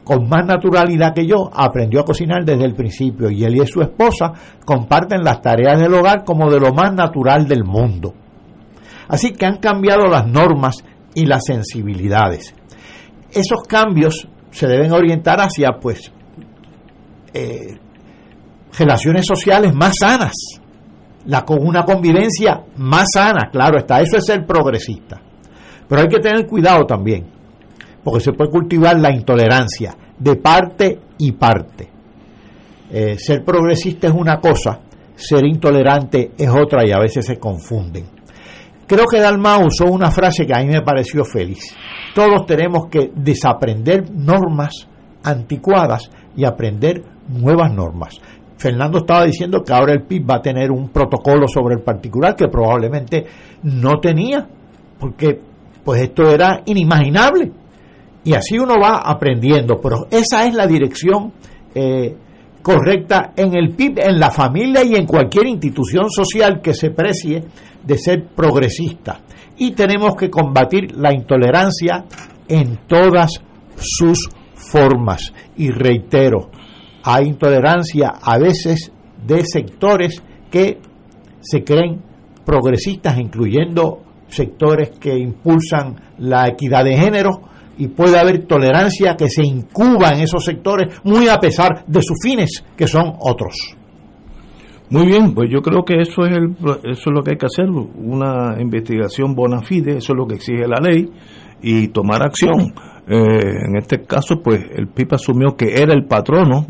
con más naturalidad que yo, aprendió a cocinar desde el principio y él y su esposa comparten las tareas del hogar como de lo más natural del mundo. Así que han cambiado las normas y las sensibilidades. Esos cambios se deben orientar hacia, pues, eh, relaciones sociales más sanas, la, con una convivencia más sana, claro está, eso es ser progresista. Pero hay que tener cuidado también, porque se puede cultivar la intolerancia de parte y parte. Eh, ser progresista es una cosa, ser intolerante es otra y a veces se confunden. Creo que Dalma usó una frase que a mí me pareció feliz. Todos tenemos que desaprender normas anticuadas y aprender nuevas normas. Fernando estaba diciendo que ahora el PIB va a tener un protocolo sobre el particular que probablemente no tenía, porque pues esto era inimaginable. Y así uno va aprendiendo, pero esa es la dirección eh, correcta en el PIB, en la familia y en cualquier institución social que se precie de ser progresista. Y tenemos que combatir la intolerancia en todas sus formas. Y reitero, hay intolerancia a veces de sectores que se creen progresistas, incluyendo sectores que impulsan la equidad de género, y puede haber tolerancia que se incuba en esos sectores, muy a pesar de sus fines, que son otros. Muy bien, pues yo creo que eso es el, eso es lo que hay que hacer, una investigación bona fide, eso es lo que exige la ley y tomar acción. Eh, en este caso, pues el PIB asumió que era el patrono.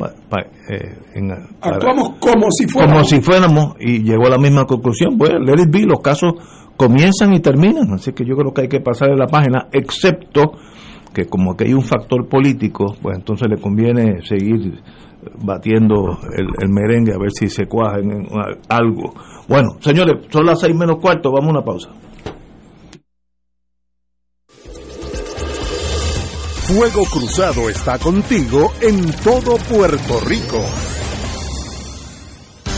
eh, en, Actuamos como si fuéramos. Como si fuéramos y llegó a la misma conclusión. Bueno, let it be, los casos comienzan y terminan, así que yo creo que hay que pasar de la página, excepto que como que hay un factor político, pues entonces le conviene seguir batiendo el, merengue a ver si se cuaja en, algo. Bueno, señores, son las seis menos cuarto, vamos a una pausa. Fuego Cruzado está contigo en todo Puerto Rico.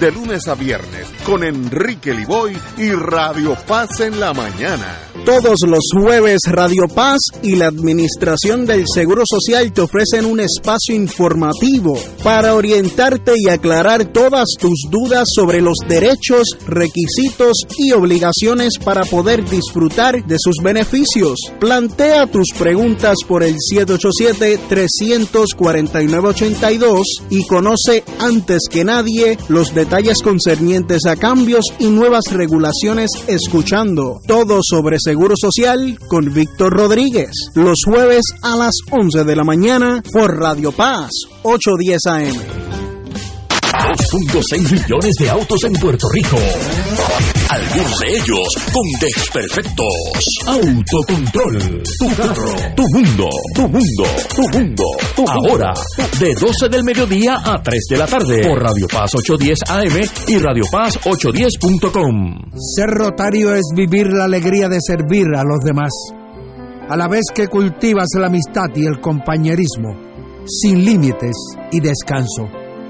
de lunes a viernes con Enrique Liboy y Radio Paz en la mañana. Todos los jueves Radio Paz y la Administración del Seguro Social te ofrecen un espacio informativo para orientarte y aclarar todas tus dudas sobre los derechos, requisitos y obligaciones para poder disfrutar de sus beneficios. Plantea tus preguntas por el 787-349-82 y conoce antes que nadie los detalles concernientes a cambios y nuevas regulaciones escuchando todo sobre Seguro Social con Víctor Rodríguez los jueves a las 11 de la mañana por Radio Paz 810 AM. 2.6 millones de autos en Puerto Rico. Algunos de ellos con desperfectos. Autocontrol. Tu carro. Tu mundo. Tu mundo. Tu mundo. Ahora, de 12 del mediodía a 3 de la tarde. Por Radio Paz 810 AM y Radio Paz 810.com. Ser rotario es vivir la alegría de servir a los demás. A la vez que cultivas la amistad y el compañerismo. Sin límites y descanso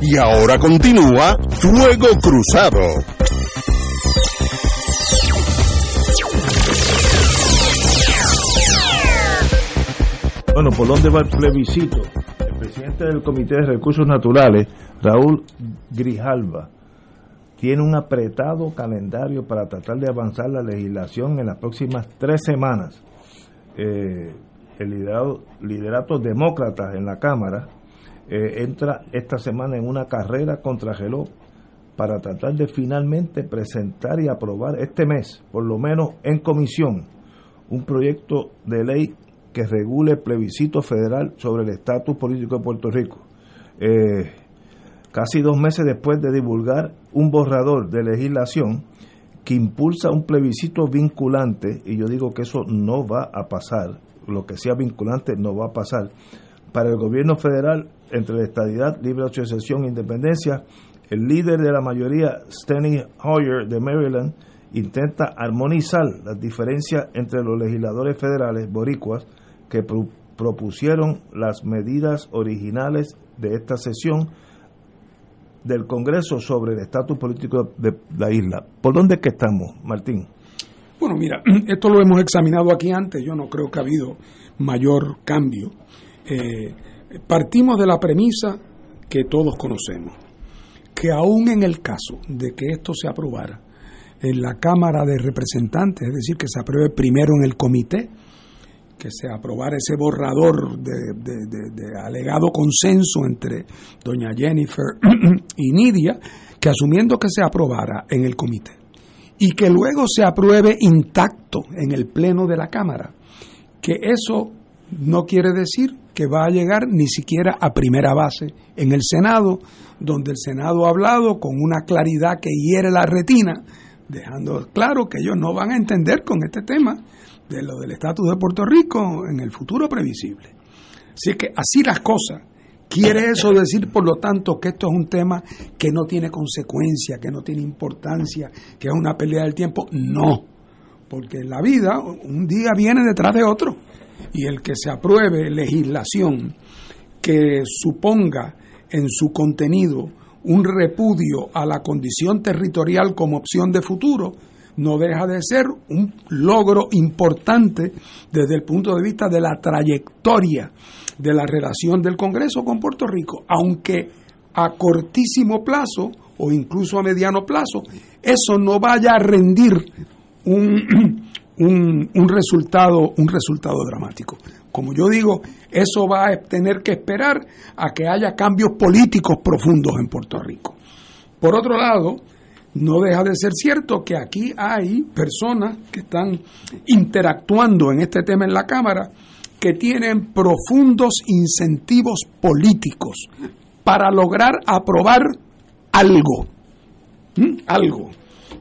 Y ahora continúa Fuego Cruzado. Bueno, ¿por dónde va el plebiscito? El presidente del Comité de Recursos Naturales, Raúl Grijalva, tiene un apretado calendario para tratar de avanzar la legislación en las próximas tres semanas. Eh, el liderato, liderato demócrata en la Cámara eh, entra esta semana en una carrera contra reloj para tratar de finalmente presentar y aprobar este mes, por lo menos en comisión, un proyecto de ley que regule el plebiscito federal sobre el estatus político de Puerto Rico. Eh, casi dos meses después de divulgar un borrador de legislación que impulsa un plebiscito vinculante, y yo digo que eso no va a pasar, lo que sea vinculante no va a pasar, para el gobierno federal entre la estadidad, libre asociación e independencia, el líder de la mayoría, Steny Hoyer de Maryland, intenta armonizar las diferencias entre los legisladores federales boricuas que propusieron las medidas originales de esta sesión del Congreso sobre el estatus político de la isla. ¿Por dónde es que estamos, Martín? Bueno, mira, esto lo hemos examinado aquí antes, yo no creo que ha habido mayor cambio. Eh, partimos de la premisa que todos conocemos, que aún en el caso de que esto se aprobara en la Cámara de Representantes, es decir, que se apruebe primero en el comité, que se aprobara ese borrador de, alegado consenso entre doña Jennifer y Nidia, que asumiendo que se aprobara en el comité y que luego se apruebe intacto en el pleno de la Cámara, que eso no quiere decir que va a llegar ni siquiera a primera base en el Senado, donde el Senado ha hablado con una claridad que hiere la retina, dejando claro que ellos no van a entender con este tema de lo del estatus de Puerto Rico en el futuro previsible. Así que así las cosas. ¿Quiere eso decir, por lo tanto, que esto es un tema que no tiene consecuencia, que no tiene importancia, que es una pelea del tiempo? No, porque en la vida un día viene detrás de otro y el que se apruebe legislación que suponga en su contenido un repudio a la condición territorial como opción de futuro, no deja de ser un logro importante desde el punto de vista de la trayectoria de la relación del Congreso con Puerto Rico, aunque a cortísimo plazo o incluso a mediano plazo, eso no vaya a rendir un, un, resultado, un resultado dramático. Como yo digo, eso va a tener que esperar a que haya cambios políticos profundos en Puerto Rico. Por otro lado, no deja de ser cierto que aquí hay personas que están interactuando en este tema en la Cámara que tienen profundos incentivos políticos para lograr aprobar algo, algo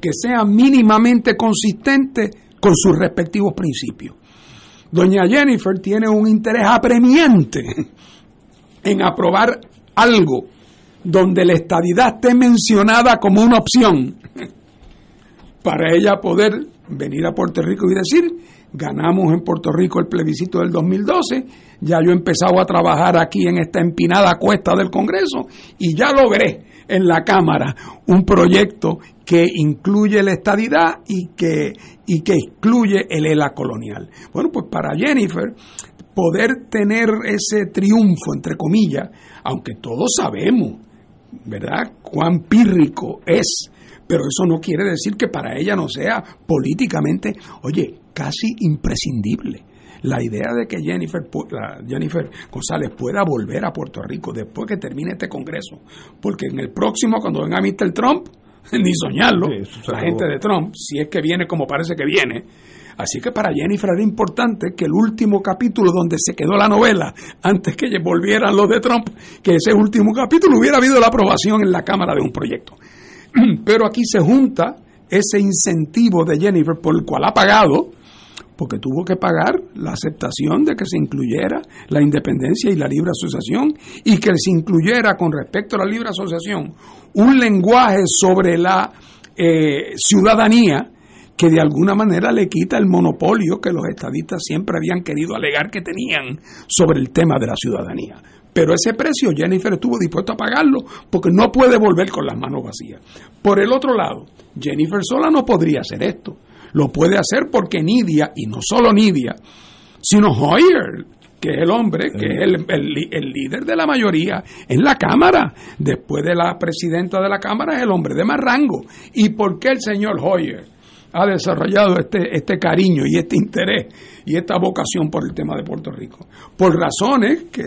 que sea mínimamente consistente con sus respectivos principios. Doña Jennifer tiene un interés apremiante en aprobar algo donde la estadidad esté mencionada como una opción para ella poder venir a Puerto Rico y decir, ganamos en Puerto Rico el plebiscito del 2012, ya yo he empezado a trabajar aquí en esta empinada cuesta del Congreso y ya logré en la Cámara un proyecto que incluye la estadidad y que, y que excluye el ELA colonial. Bueno, pues para Jennifer, poder tener ese triunfo, entre comillas, aunque todos sabemos, ¿verdad?, cuán pírrico es, pero eso no quiere decir que para ella no sea políticamente, oye, casi imprescindible la idea de que Jennifer, Jennifer González pueda volver a Puerto Rico después que termine este Congreso, porque en el próximo, cuando venga Mr. Trump, ni soñarlo, la gente de Trump, si es que viene como parece que viene. Así que para Jennifer era importante que el último capítulo donde se quedó la novela, antes que volvieran los de Trump, que ese último capítulo hubiera habido la aprobación en la Cámara de un proyecto. Pero aquí se junta ese incentivo de Jennifer por el cual ha pagado, porque tuvo que pagar la aceptación de que se incluyera la independencia y la libre asociación y que se incluyera con respecto a la libre asociación un lenguaje sobre la eh, ciudadanía que de alguna manera le quita el monopolio que los estadistas siempre habían querido alegar que tenían sobre el tema de la ciudadanía. Pero ese precio Jennifer estuvo dispuesto a pagarlo porque no puede volver con las manos vacías. Por el otro lado, Jennifer sola no podría hacer esto. Lo puede hacer porque Nidia, y no solo Nidia, sino Hoyer, que es el hombre, que es el, el, líder de la mayoría en la Cámara. Después de la presidenta de la Cámara es el hombre de más rango. ¿Y por qué el señor Hoyer ha desarrollado este, este cariño y este interés y esta vocación por el tema de Puerto Rico? Por razones que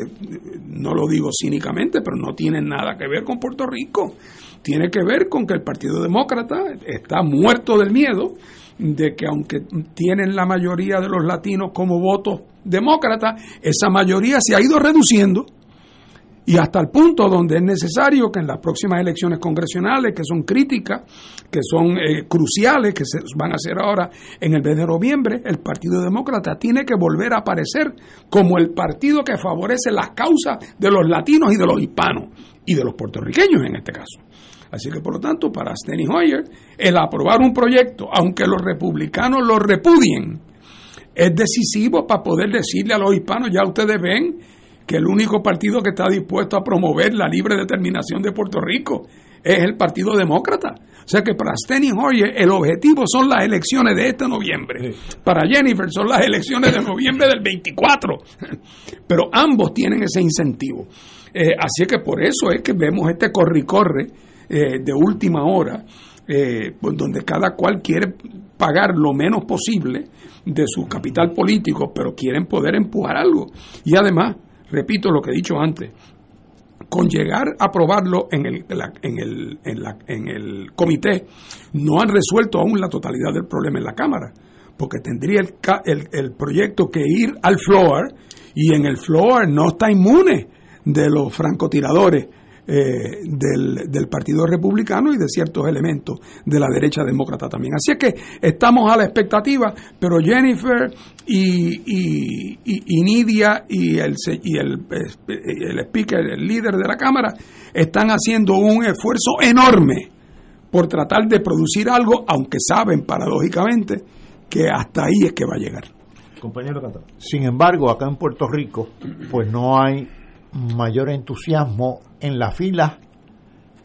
no lo digo cínicamente, pero no tienen nada que ver con Puerto Rico. Tiene que ver con que el Partido Demócrata está muerto del miedo de que aunque tienen la mayoría de los latinos como votos demócratas, esa mayoría se ha ido reduciendo y hasta el punto donde es necesario que en las próximas elecciones congresionales, que son críticas, que son eh, cruciales, que se van a hacer ahora en el mes de noviembre, el Partido Demócrata tiene que volver a aparecer como el partido que favorece las causas de los latinos y de los hispanos y de los puertorriqueños en este caso. Así que, por lo tanto, para Steny Hoyer, el aprobar un proyecto, aunque los republicanos lo repudien, es decisivo para poder decirle a los hispanos, ya ustedes ven que el único partido que está dispuesto a promover la libre determinación de Puerto Rico es el Partido Demócrata. O sea que para Steny Hoyer el objetivo son las elecciones de este noviembre. Para Jennifer son las elecciones de noviembre del 24. Pero ambos tienen ese incentivo. Eh, así que por eso es que vemos este corre-corre eh, de última hora, eh, pues, donde cada cual quiere pagar lo menos posible de su capital político, pero quieren poder empujar algo. Y además, repito lo que he dicho antes, con llegar a aprobarlo en el, en el, en la, en el comité, no han resuelto aún la totalidad del problema en la Cámara, porque tendría el, el, el proyecto que ir al floor y en el floor no está inmune de los francotiradores eh, del, Partido Republicano y de ciertos elementos de la derecha demócrata también. Así es que estamos a la expectativa, pero Jennifer y, y, y, Nidia y, el, y el, el speaker, el líder de la Cámara, están haciendo un esfuerzo enorme por tratar de producir algo, aunque saben paradójicamente que hasta ahí es que va a llegar. Compañero Sin embargo, acá en Puerto Rico, pues no hay mayor entusiasmo en la fila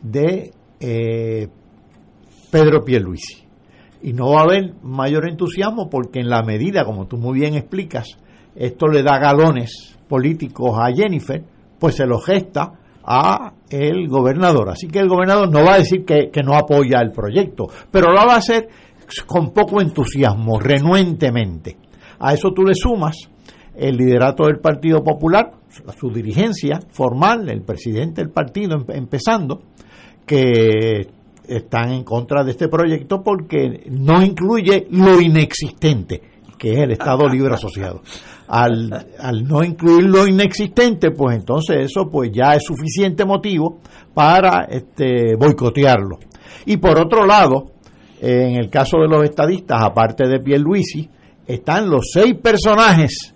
de eh, Pedro Pierluisi. Y no va a haber mayor entusiasmo porque en la medida, como tú muy bien explicas, esto le da galones políticos a Jennifer, pues se lo gesta a el gobernador. Así que el gobernador no va a decir que, que no apoya el proyecto, pero lo va a hacer con poco entusiasmo, renuentemente. A eso tú le sumas el liderato del Partido Popular, su dirigencia formal, el presidente del partido empezando, que están en contra de este proyecto porque no incluye lo inexistente, que es el Estado Libre Asociado. Al, al, no incluir lo inexistente, pues entonces eso pues ya es suficiente motivo para este, boicotearlo. Y por otro lado, en el caso de los estadistas, aparte de Pierluisi, están los seis personajes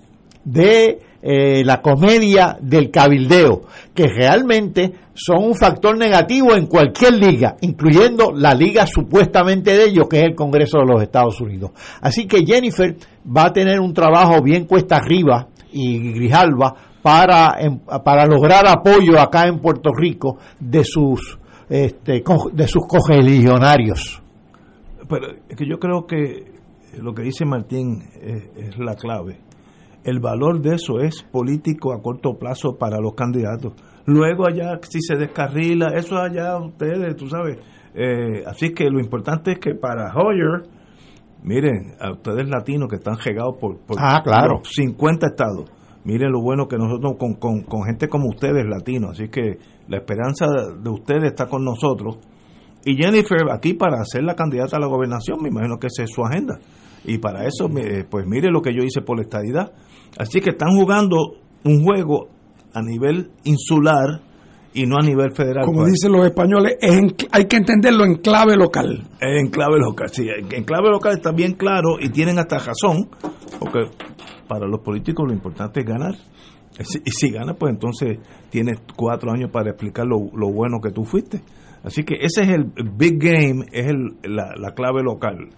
de eh, la comedia del cabildeo, que realmente son un factor negativo en cualquier liga, incluyendo la liga supuestamente de ellos, que es el Congreso de los Estados Unidos. Así que Jennifer va a tener un trabajo bien cuesta arriba y Grijalva para, em, para lograr apoyo acá en Puerto Rico de sus, este, de sus cogeligionarios. Pero es que yo creo que lo que dice Martín es la clave el valor de eso es político a corto plazo para los candidatos. Luego allá, si se descarrila, eso allá ustedes, tú sabes. Eh, así que lo importante es que para Hoyer, miren, a ustedes latinos que están llegados por, por, ah, claro. 50 estados, miren lo bueno que nosotros con, con, con gente como ustedes latinos, así que la esperanza de ustedes está con nosotros. Y Jennifer aquí para ser la candidata a la gobernación, me imagino que esa es su agenda. Y para eso, pues mire lo que yo hice por la estadidad. Así que están jugando un juego a nivel insular y no a nivel federal. Como pues. dicen los españoles, hay que entenderlo en clave local. En clave local, sí. En clave local está bien claro y tienen hasta razón, porque para los políticos lo importante es ganar. Y si ganas, pues entonces tienes cuatro años para explicar lo, bueno que tú fuiste. Así que ese es el big game, es el, la, la clave local.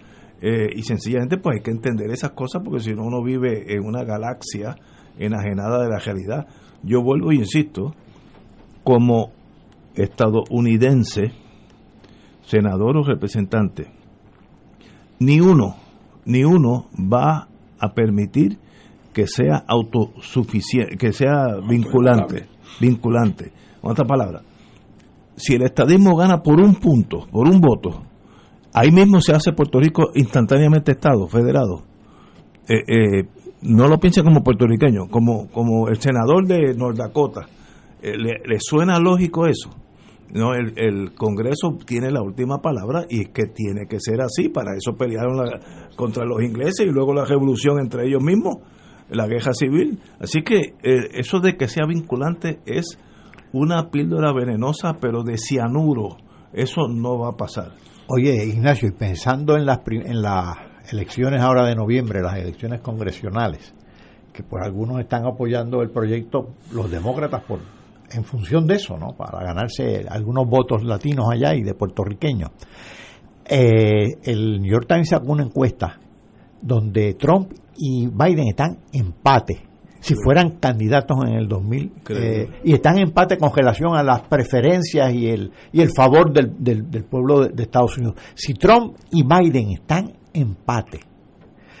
Eh, y sencillamente pues hay que entender esas cosas porque si no uno vive en una galaxia enajenada de la realidad. Yo vuelvo y insisto, como estadounidense, senador o representante, ni uno, ni uno va a permitir que sea autosuficiente, que sea vinculante, vinculante. En otras palabras, si el estadismo gana por un punto, por un voto, Ahí mismo se hace Puerto Rico instantáneamente Estado, federado. Eh, eh, no lo piense como puertorriqueño, como, como el senador de North Dakota. Eh, le, suena lógico eso? No, el, Congreso tiene la última palabra y es que tiene que ser así. Para eso pelearon contra los ingleses y luego la revolución entre ellos mismos, la guerra civil. Así que eso de que sea vinculante es una píldora venenosa, pero de cianuro. Eso no va a pasar. Oye, Ignacio, y pensando en las, en las elecciones ahora de noviembre, las elecciones congresionales, que pues algunos están apoyando el proyecto, los demócratas, por en función de eso, ¿no? Para ganarse algunos votos latinos allá y de puertorriqueños. Eh, el New York Times sacó una encuesta donde Trump y Biden están empate si fueran candidatos en el 2000 eh, y están en empate con relación a las preferencias y el y el favor del, del, pueblo de, Estados Unidos. Si Trump y Biden están en empate,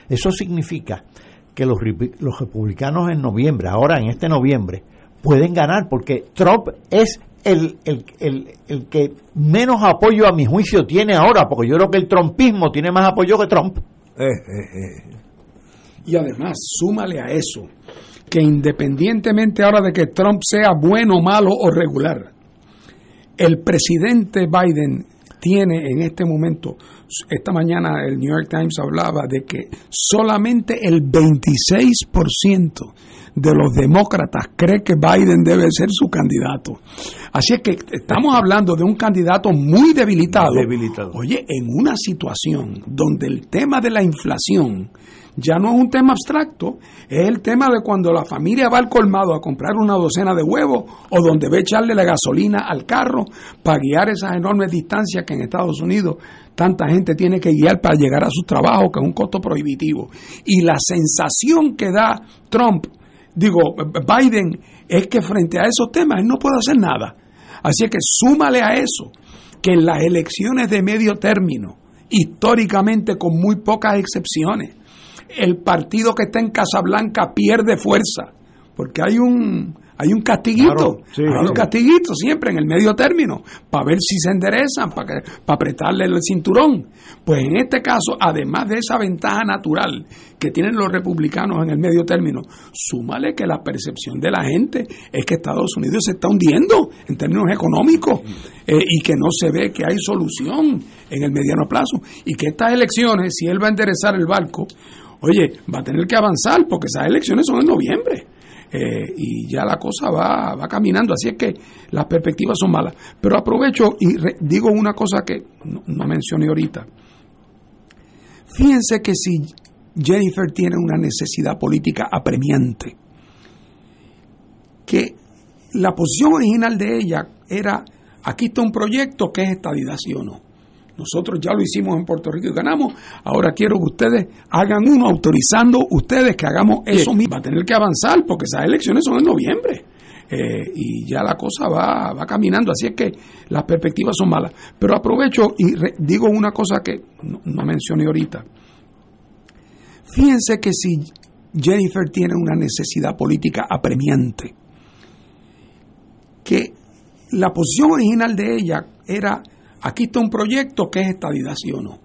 eso significa que los, los republicanos en noviembre, ahora en este noviembre, pueden ganar porque Trump es el, el, el, el, que menos apoyo a mi juicio tiene ahora, porque yo creo que el trumpismo tiene más apoyo que Trump. Eh, eh, y además, súmale a eso que independientemente ahora de que Trump sea bueno, malo o regular, el presidente Biden tiene en este momento, esta mañana el New York Times hablaba de que solamente el 26% de los demócratas cree que Biden debe ser su candidato. Así es que estamos hablando de un candidato muy debilitado. Debilitado. Oye, en una situación donde el tema de la inflación ya no es un tema abstracto, es el tema de cuando la familia va al colmado a comprar una docena de huevos o donde ve echarle la gasolina al carro para guiar esas enormes distancias que en Estados Unidos tanta gente tiene que guiar para llegar a su trabajo, que es un costo prohibitivo. Y la sensación que da Trump, digo, Biden, es que frente a esos temas él no puede hacer nada. Así que súmale a eso que en las elecciones de medio término, históricamente con muy pocas excepciones, el partido que está en Casablanca pierde fuerza, porque hay un hay un castiguito, hay un castiguito siempre en el medio término, para ver si se enderezan, para, para apretarle el cinturón. Pues en este caso, además de esa ventaja natural que tienen los republicanos en el medio término, súmale que la percepción de la gente es que Estados Unidos se está hundiendo en términos económicos eh, y que no se ve que hay solución en el mediano plazo y que estas elecciones, si él va a enderezar el barco, oye, va a tener que avanzar porque esas elecciones son en noviembre. Eh, y ya la cosa va, va caminando, así es que las perspectivas son malas. Pero aprovecho y digo una cosa que no, mencioné ahorita. Fíjense que si Jennifer tiene una necesidad política apremiante, que la posición original de ella era, aquí está un proyecto que es estadidad, sí o no. Nosotros ya lo hicimos en Puerto Rico y ganamos. Ahora quiero que ustedes hagan uno autorizando ustedes que hagamos eso mismo. Va a tener que avanzar porque esas elecciones son en noviembre. Eh, y ya la cosa va, va caminando, así es que las perspectivas son malas. Pero aprovecho y digo una cosa que no, no mencioné ahorita. Fíjense que si Jennifer tiene una necesidad política apremiante, que la posición original de ella era Aquí está un proyecto que es estadidad, sí o no.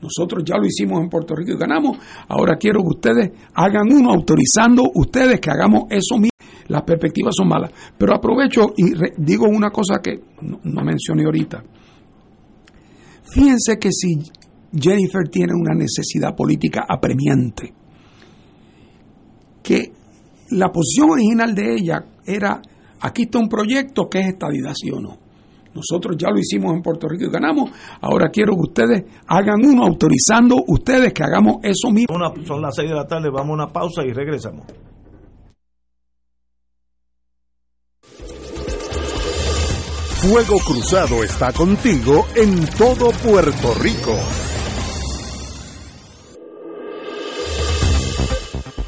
Nosotros ya lo hicimos en Puerto Rico y ganamos. Ahora quiero que ustedes hagan uno autorizando ustedes que hagamos eso mismo. Las perspectivas son malas. Pero aprovecho y digo una cosa que no, mencioné ahorita. Fíjense que si Jennifer tiene una necesidad política apremiante, que la posición original de ella era, aquí está un proyecto que es estadidad, sí o no. Nosotros ya lo hicimos en Puerto Rico y ganamos. Ahora quiero que ustedes hagan uno autorizando ustedes que hagamos eso mismo. Una, son las 6 de la tarde, vamos a una pausa y regresamos. Fuego Cruzado está contigo en todo Puerto Rico.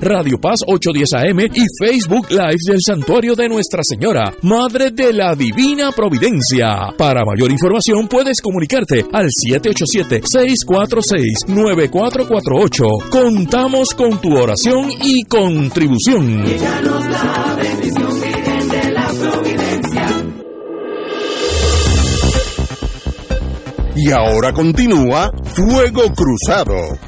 Radio Paz 810 AM y Facebook Live del Santuario de Nuestra Señora, Madre de la Divina Providencia. Para mayor información puedes comunicarte al 787-646-9448. Contamos con tu oración y contribución. Y ahora continúa Fuego Cruzado.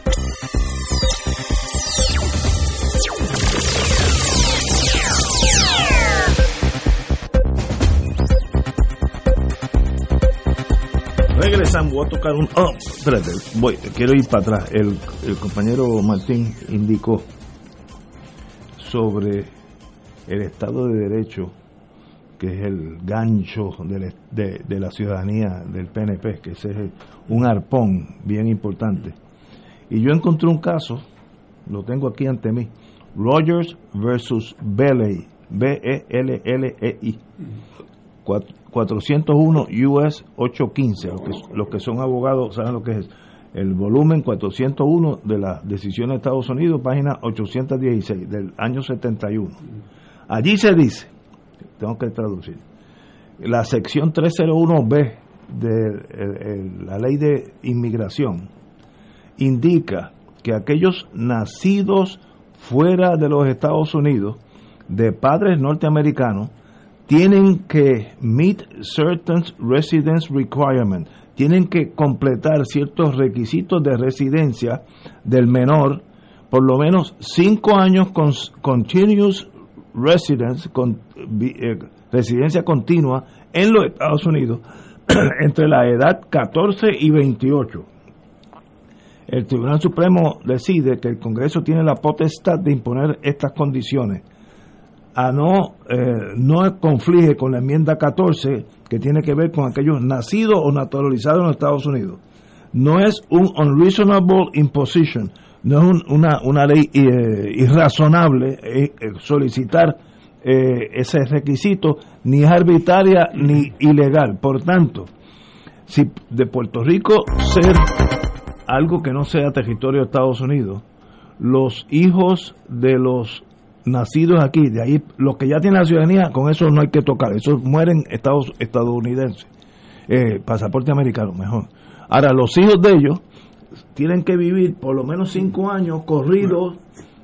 Regresamos, voy a tocar un... Oh, espérate, voy, quiero ir para atrás. El, el compañero Martín indicó sobre el Estado de Derecho, que es el gancho de, la- ciudadanía del PNP, que ese es un arpón bien importante. Y yo encontré un caso, lo tengo aquí ante mí, Rogers versus Beley, B-E-L-L-E-I. Cuat- 401 US 815. Los que, son abogados saben lo que es. El volumen 401 de la decisión de Estados Unidos, página 816 del año 71. Allí se dice, tengo que traducir, la sección 301B de la ley de inmigración indica que aquellos nacidos fuera de los Estados Unidos de padres norteamericanos tienen que meet certain residence requirements, tienen que completar ciertos requisitos de residencia del menor, por lo menos cinco años con continuous residence, eh, residencia continua en los Estados Unidos entre la edad 14 y 28. El Tribunal Supremo decide que el Congreso tiene la potestad de imponer estas condiciones a no, eh, no conflige con la enmienda 14 que tiene que ver con aquellos nacidos o naturalizados en Estados Unidos. No es un unreasonable imposition, no es un- una, una ley eh, irrazonable eh, eh, solicitar ese requisito, ni es arbitraria ni ilegal. Por tanto, si de Puerto Rico ser algo que no sea territorio de Estados Unidos, los hijos de los nacidos aquí, de ahí los que ya tienen la ciudadanía, con eso no hay que tocar, esos mueren estados estadounidenses, eh, pasaporte americano, mejor. Ahora, los hijos de ellos tienen que vivir por lo menos cinco años corridos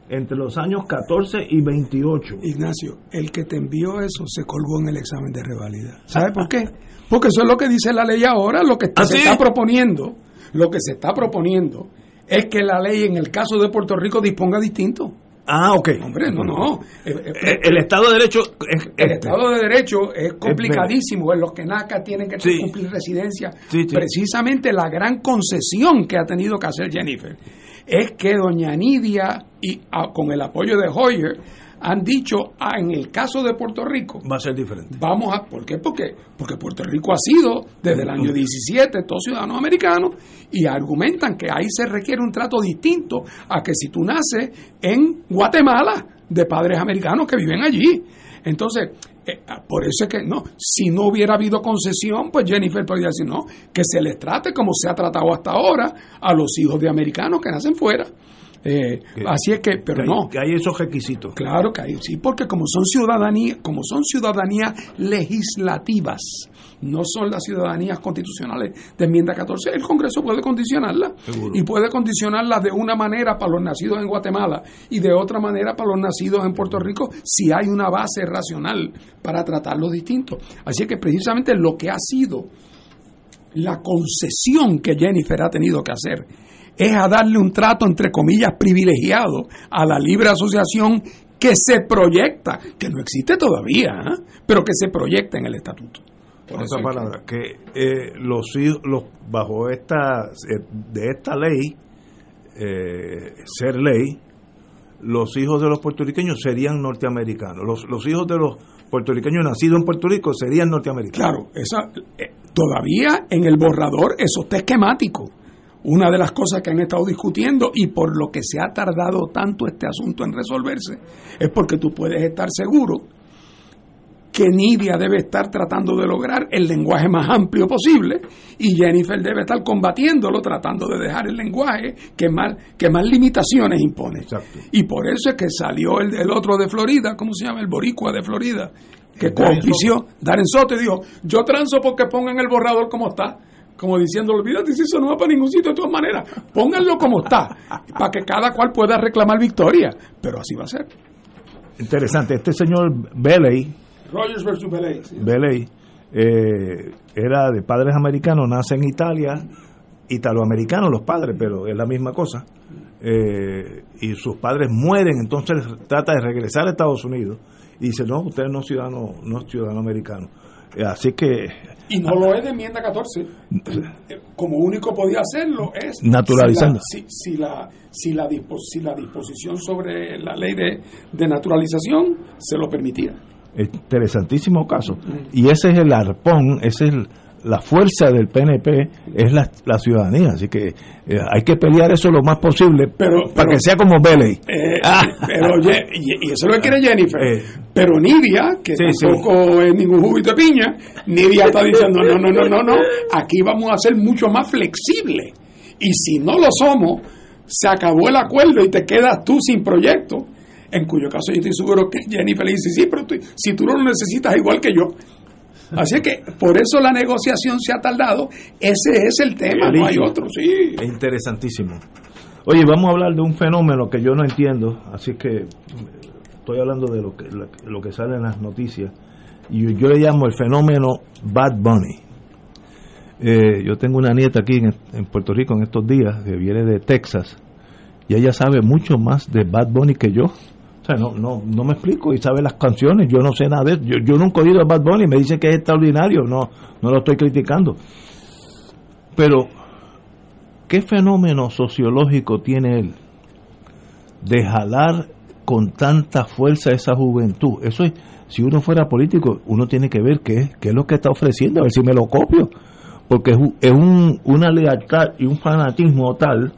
entre los años 14 y 28. Ignacio, el que te envió eso se colgó en el examen de revalida. ¿Sabe por qué? Porque eso es lo que dice la ley ahora, lo que ¿Ah, se sí? está proponiendo, lo que se está proponiendo es que la ley en el caso de Puerto Rico disponga distinto. Ah, ok. Hombre, no, no. Eh, eh, Eh, El Estado de Derecho es El. Estado de Derecho es complicadísimo. En los que NACA tienen que Sí. cumplir residencia. Sí, sí. Precisamente la gran concesión que ha tenido que hacer Jennifer es que doña Nidia, y ah, con el apoyo de Hoyer, han dicho, ah, en el caso de Puerto Rico, Va a ser diferente. vamos a... ¿Por qué? Porque, porque Puerto Rico ha sido, desde el año 17, todos ciudadanos americanos, y argumentan que ahí se requiere un trato distinto a que si tú naces en Guatemala, de padres americanos que viven allí. Entonces, eh, por eso es que no, si no hubiera habido concesión, pues Jennifer podría decir no, que se les trate como se ha tratado hasta ahora a los hijos de americanos que nacen fuera. Eh, Que- así es que, pero que hay- no. Que hay esos requisitos. Claro que hay, sí, porque como son ciudadanía, como son ciudadanías legislativas, no son las ciudadanías constitucionales de enmienda 14, el Congreso puede condicionarla Seguro. y puede condicionarla de una manera para los nacidos en Guatemala y de otra manera para los nacidos en Puerto Rico si hay una base racional para tratarlos distintos. Así que precisamente lo que ha sido la concesión que Jennifer ha tenido que hacer es a darle un trato, entre comillas, privilegiado a la libre asociación que se proyecta, que no existe todavía, ¿eh? pero que se proyecta en el estatuto. Por otra palabra, que eh, los hijos, los, bajo esta, eh, de esta ley, eh, ser ley, los hijos de los puertorriqueños serían norteamericanos. Los, los hijos de los puertorriqueños nacidos en Puerto Rico serían norteamericanos. Claro, esa, eh, todavía en el borrador eso está esquemático. Una de las cosas que han estado discutiendo y por lo que se ha tardado tanto este asunto en resolverse es porque tú puedes estar seguro que Nidia debe estar tratando de lograr el lenguaje más amplio posible y Jennifer debe estar combatiéndolo, tratando de dejar el lenguaje que más, que más limitaciones impone. Y por eso es que salió el, el otro de Florida, ¿cómo se llama? El boricua de Florida, que Darren Darren Soto, y dijo, yo transo porque pongan el borrador como está. Como diciendo, olvídate si eso no va para ningún sitio de todas maneras. Pónganlo como está, para que cada cual pueda reclamar victoria. Pero así va a ser. Interesante, este señor Beley, Rogers versus Belay. sí. Beley eh, era de padres americanos, nace en Italia, italoamericanos los padres, pero es la misma cosa. Eh, y sus padres mueren, entonces trata de regresar a Estados Unidos y dice, no, usted no es ciudadano, no es ciudadano americano. Así que Y no lo es de enmienda 14. Eh, Como único podía hacerlo es Naturalizando. Si la, si, la, si la, si la disposición sobre la ley de, de naturalización se lo permitía. interesantísimo caso. Y ese es el arpón, ese es el- la fuerza del PNP, es la, la ciudadanía. Así que eh, hay que pelear eso lo más posible Pero- para que sea como Beley. Eh, Ah. pero, y, y eso es lo que quiere Jennifer. Eh. Pero Nidia, que Sí, sí. tampoco es ningún juguito de piña, Nidia está diciendo, no, no, no, no, no, aquí vamos a ser mucho más flexibles. Y si no lo somos, se acabó el acuerdo y te quedas tú sin proyecto. En cuyo caso yo estoy seguro que Jennifer le dice, sí, pero tú- si tú no lo necesitas igual que yo. Así que por eso la negociación se ha tardado. Ese es el tema, no hay otro, sí. Es interesantísimo. Oye, vamos a hablar de un fenómeno que yo no entiendo, así que estoy hablando de lo que, lo que sale en las noticias. Y yo le llamo el fenómeno Bad Bunny. Eh, yo tengo una nieta aquí en, en Puerto Rico en estos días que viene de Texas y ella sabe mucho más de Bad Bunny que yo. O sea, no, no, no me explico y sabe las canciones, yo no sé nada de eso. Yo, yo nunca he oído a Bad Bunny, me dicen que es extraordinario, no, no lo estoy criticando. Pero, ¿qué fenómeno sociológico tiene él de jalar con tanta fuerza esa juventud? Eso es, si uno fuera político, uno tiene que ver qué, qué es lo que está ofreciendo, a ver si me lo copio. Porque es un- una lealtad y un fanatismo tal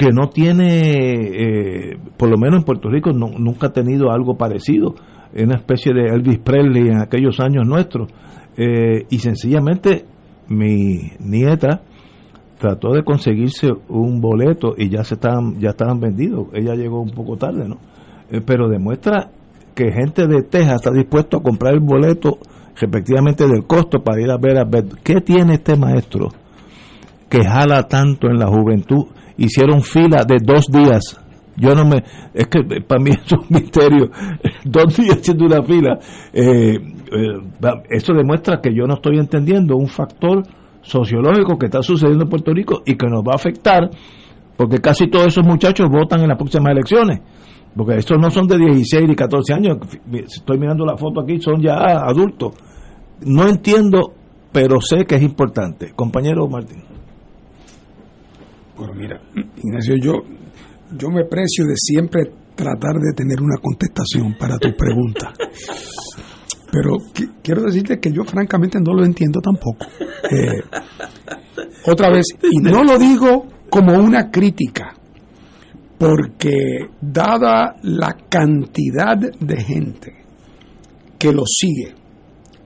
que no tiene, eh, por lo menos en Puerto Rico, nunca ha tenido algo parecido. Una especie de Elvis Presley en aquellos años nuestros. Eh, y sencillamente mi nieta trató de conseguirse un boleto y ya se estaban, ya estaban vendidos. Ella llegó un poco tarde, ¿no? Eh, pero demuestra que gente de Texas está dispuesto a comprar el boleto respectivamente del costo para ir a ver a Bad- ¿Qué tiene este maestro que jala tanto en la juventud? Hicieron fila de dos días. Yo no me. Es que para mí es un misterio. Dos días haciendo una fila. Eh, eh, eso demuestra que yo no estoy entendiendo un factor sociológico que está sucediendo en Puerto Rico y que nos va a afectar porque casi todos esos muchachos votan en las próximas elecciones. Porque estos no son de 16 ni 14 años. Estoy mirando la foto aquí, son ya adultos. No entiendo, pero sé que es importante. Compañero Martín. Bueno, mira, Ignacio, yo, yo me precio de siempre tratar de tener una contestación para tu pregunta. Pero qui- quiero decirte que yo francamente no lo entiendo tampoco. Eh, otra vez, y no lo digo como una crítica, porque dada la cantidad de gente que lo sigue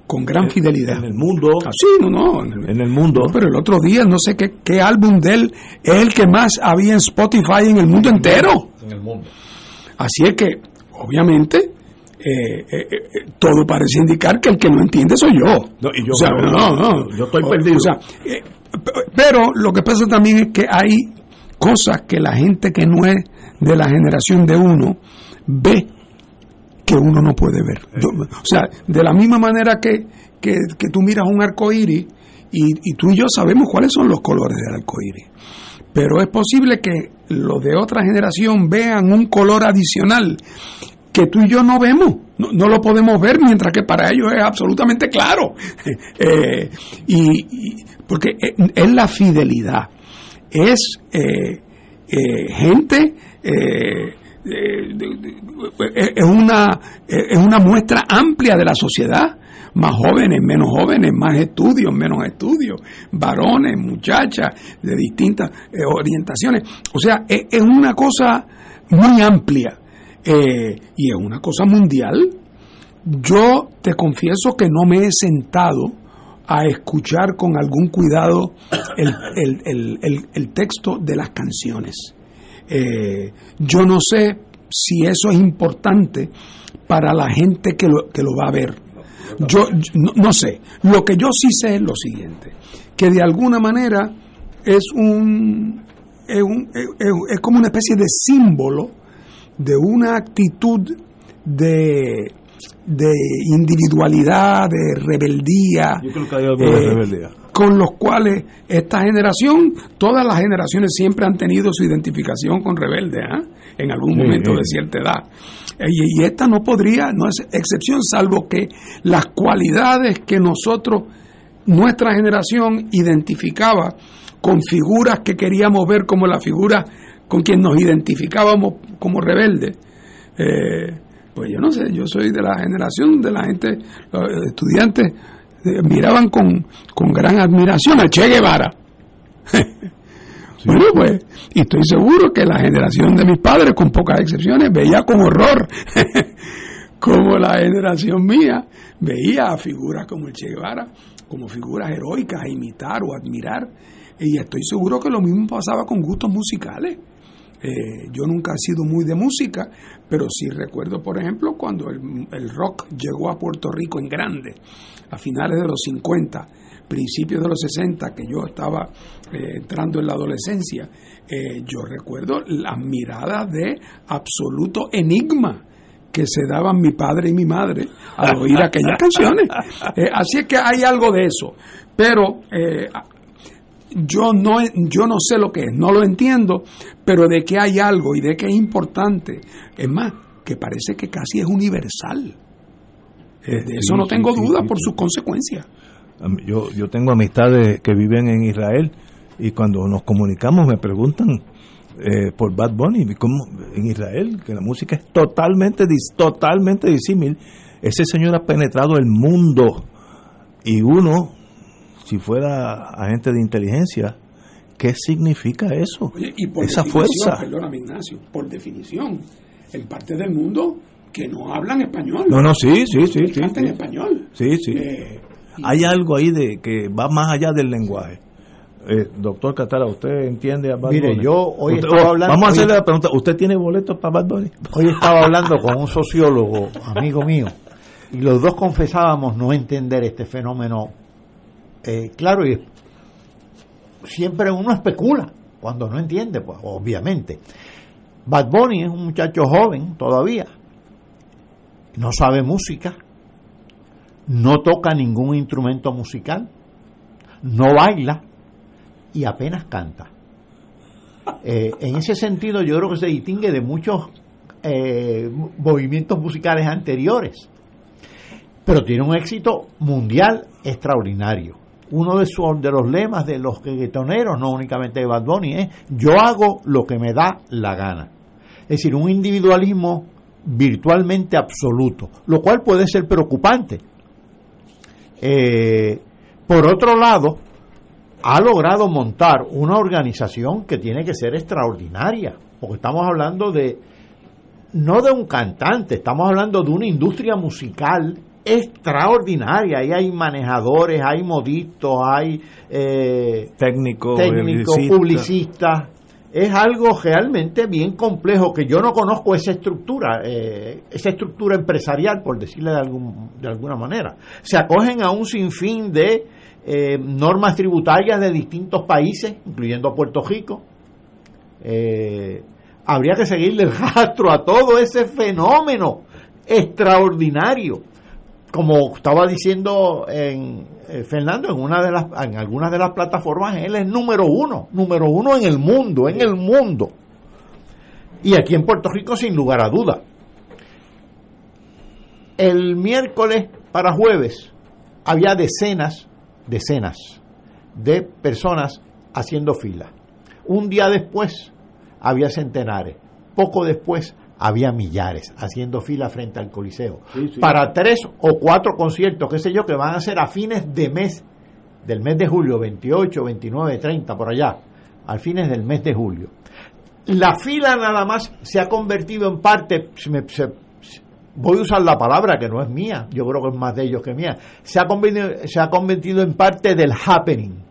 con gran fidelidad. En el mundo. Ah, sí, no, no. En el mundo. No, pero el otro día no sé qué, qué álbum de él es el que más había en Spotify en el mundo entero. En el mundo. Así es que, obviamente, eh, eh, eh, todo parece indicar que el que no entiende soy yo. No, y yo- O sea, no, no. Yo estoy O- perdido. o sea, pero lo que pasa también es que hay cosas que la gente que no es de la generación de uno ve que uno no puede ver. Yo- o sea, de la misma manera que, que, que tú miras un arco iris y, y tú y yo sabemos cuáles son los colores del arco iris. pero es posible que los de otra generación vean un color adicional que tú y yo no vemos, no, no lo podemos ver, mientras que para ellos es absolutamente claro. Eh, y, y- porque es, la fidelidad, es eh, eh, gente, eh, es, una, es una muestra amplia de la sociedad, más jóvenes, menos jóvenes, más estudios, menos estudios, varones, muchachas, de distintas eh, orientaciones. O sea, es, una cosa muy amplia eh, y es una cosa mundial. Yo te confieso que no me he sentado a escuchar con algún cuidado el- el- el- el texto de las canciones. Eh, yo no sé si eso es importante para la gente que lo, que lo va a ver. Yo, yo no, no sé. Lo que yo sí sé es lo siguiente, que de alguna manera es un es, un- es- es- es como una especie de símbolo de una actitud de, de individualidad, de rebeldía, Yo creo que hay algo de eh, rebeldía. Con los cuales esta generación, todas las generaciones siempre han tenido su identificación con rebelde, ¿ah? en algún momento sí. de cierta edad. Eh, Y, y esta no podría, no es excepción, salvo que las cualidades que nosotros, nuestra generación, identificaba con figuras que queríamos ver como la figura con quien nos identificábamos como rebeldes. Eh, pues yo no sé, yo soy de la generación de la gente, los estudiantes miraban con, con gran admiración a Che Guevara. Bueno, pues, y estoy seguro que la generación de mis padres, con pocas excepciones, veía con horror como la generación mía veía a figuras como el Che Guevara, como figuras heroicas a imitar o admirar. Y estoy seguro que lo mismo pasaba con gustos musicales. Eh, yo nunca he sido muy de música, pero sí recuerdo, por ejemplo, cuando el, el rock llegó a Puerto Rico en grande, a finales de los 50, principios de los 60, que yo estaba eh, entrando en la adolescencia, eh, yo recuerdo las miradas de absoluto enigma que se daban mi padre y mi madre al oír aquellas canciones. Eh, así es que hay algo de eso. Pero yo no, yo no sé lo que es, no lo entiendo, pero de que hay algo y de que es importante. Es más, que parece que casi es universal. Eh, de eso Sí, no tengo sí, duda sí, por sus consecuencias. Yo, yo tengo amistades que viven en Israel y cuando nos comunicamos me preguntan eh, por Bad Bunny, ¿cómo en Israel? Que la música es totalmente, totalmente disímil. Ese señor ha penetrado el mundo y uno, si fuera agente de inteligencia, ¿qué significa eso? Oye, y por Esa fuerza. Perdóname, Ignacio, por definición, en parte del mundo que no hablan español. No, no, sí, sí, sí, Que sí, cantan sí. español. Sí, sí. Eh, Hay algo ahí de que va más allá del lenguaje. Eh, doctor Catara, ¿usted entiende a Bad Mire, Bunny? yo hoy Usted- estaba oh, hablando- Vamos a hoy- hacerle la pregunta. ¿Usted tiene boletos para Bad Bunny? Hoy estaba hablando con un sociólogo, amigo mío, y los dos confesábamos no entender este fenómeno. Eh, claro, y siempre uno especula cuando no entiende, pues obviamente. Bad Bunny es un muchacho joven todavía, no sabe música, no toca ningún instrumento musical, no baila y apenas canta. Eh, en ese sentido yo creo que se distingue de muchos eh, movimientos musicales anteriores, pero tiene un éxito mundial extraordinario. Uno de, de los lemas de los reggaetoneros, no únicamente de Bad Bunny, es yo hago lo que me da la gana. Es decir, un individualismo virtualmente absoluto, lo cual puede ser preocupante. Eh, por otro lado, ha logrado montar una organización que tiene que ser extraordinaria, porque estamos hablando de, no de un cantante, estamos hablando de una industria musical extraordinaria. Ahí hay manejadores, hay modistas, hay eh, Técnico, técnicos, publicista. Es algo realmente bien complejo que yo no conozco esa estructura, eh, esa estructura empresarial, por decirle de, algún, de alguna manera. Se acogen a un sinfín de eh, normas tributarias de distintos países, incluyendo Puerto Rico. Eh, habría que seguirle el rastro a todo ese fenómeno extraordinario. Como estaba diciendo en, eh, Fernando, en en algunas de las plataformas, él es número uno, número uno en el mundo, en el mundo. Y aquí en Puerto Rico, sin lugar a duda. El miércoles para jueves había decenas, decenas de personas haciendo fila. Un día después había centenares. Poco después había millares haciendo fila frente al Coliseo. Para tres o cuatro conciertos, qué sé yo, que van a ser a fines de mes, del mes de julio, 28, 29, 30, por allá, al fines del mes de julio. La fila nada más se ha convertido en parte, voy a usar la palabra que no es mía, yo creo que es más de ellos que mía, se ha convertido, se ha convertido en parte del happening,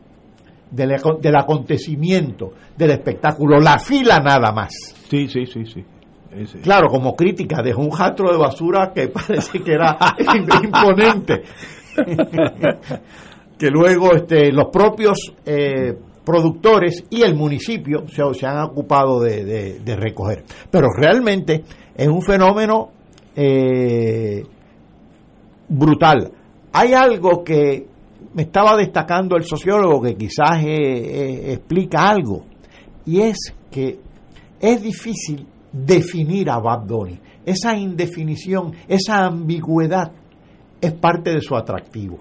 del, del acontecimiento, del espectáculo, la fila nada más. Sí, sí, sí, sí. Claro, como crítica, dejó un rastro de basura que parece que era imponente. que luego este, los propios eh, productores y el municipio se, se han ocupado de, recoger. Pero realmente es un fenómeno eh, brutal. Hay algo que me estaba destacando el sociólogo que quizás eh, explica algo, y es que es difícil definir a Bad Bunny. Esa indefinición, esa ambigüedad es parte de su atractivo.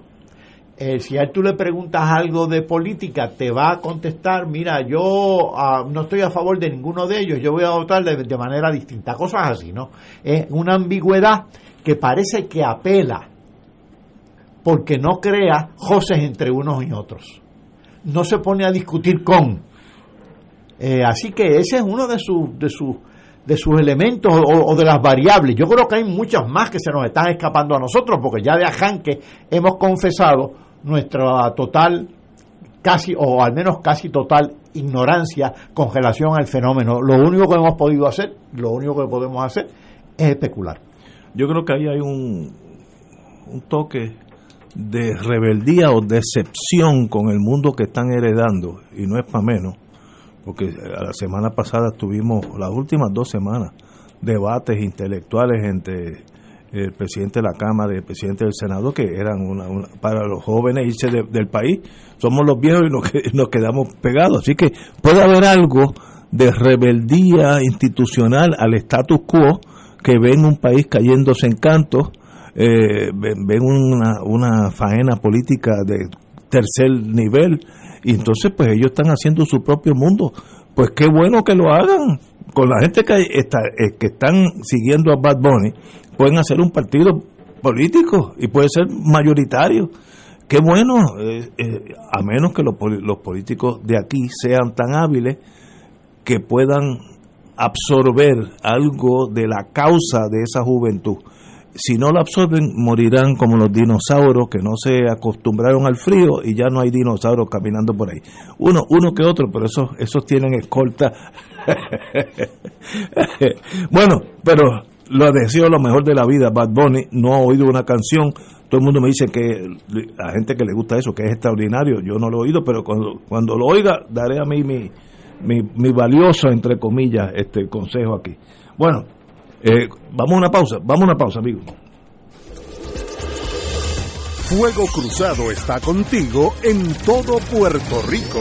Eh, si a él tú le preguntas algo de política, te va a contestar, mira, yo ah, no estoy a favor de ninguno de ellos, yo voy a votar de, manera distinta, cosas así, ¿no? Es una ambigüedad que parece que apela, porque no crea joses entre unos y otros. No se pone a discutir con. Eh, así que ese es uno de sus de sus de sus elementos o, de las variables. Yo creo que hay muchas más que se nos están escapando a nosotros, porque ya de ajanque hemos confesado nuestra total, casi, o al menos casi total ignorancia con relación al fenómeno. Lo único que hemos podido hacer, lo único que podemos hacer es especular. Yo creo que ahí hay un, un toque de rebeldía o decepción con el mundo que están heredando, y no es para menos, porque la semana pasada tuvimos, las últimas dos semanas, debates intelectuales entre el presidente de la Cámara y el presidente del Senado, que eran una, para los jóvenes irse del país. Somos los viejos y nos, nos quedamos pegados. Así que puede haber algo de rebeldía institucional al status quo que ven un país cayéndose en cantos, eh, ven una, una faena política de tercer nivel y entonces pues ellos están haciendo su propio mundo. Pues qué bueno que lo hagan. Con la gente que, está, eh, que están siguiendo a Bad Bunny, pueden hacer un partido político y puede ser mayoritario. Qué bueno, eh, eh, a menos que los, los políticos de aquí sean tan hábiles que puedan absorber algo de la causa de esa juventud si no lo absorben, morirán como los dinosaurios que no se acostumbraron al frío y ya no hay dinosaurios caminando por ahí. Uno, uno que otro, pero esos, esos tienen escolta. bueno, pero lo deseo lo mejor de la vida. Bad Bunny no ha oído una canción. Todo el mundo me dice que a gente que le gusta eso, que es extraordinario. Yo no lo he oído, pero cuando, cuando lo oiga, daré a mí mi, mi, mi valioso, entre comillas, este consejo aquí. Bueno, eh, vamos a una pausa, vamos a una pausa, amigo. Fuego Cruzado está contigo en todo Puerto Rico.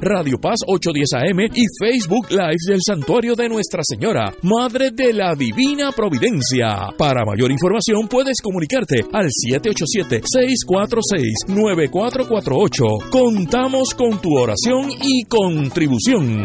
Radio Paz 810 AM y Facebook Live del Santuario de Nuestra Señora, Madre de la Divina Providencia. Para mayor información puedes comunicarte al 787-646-9448. Contamos con tu oración y contribución.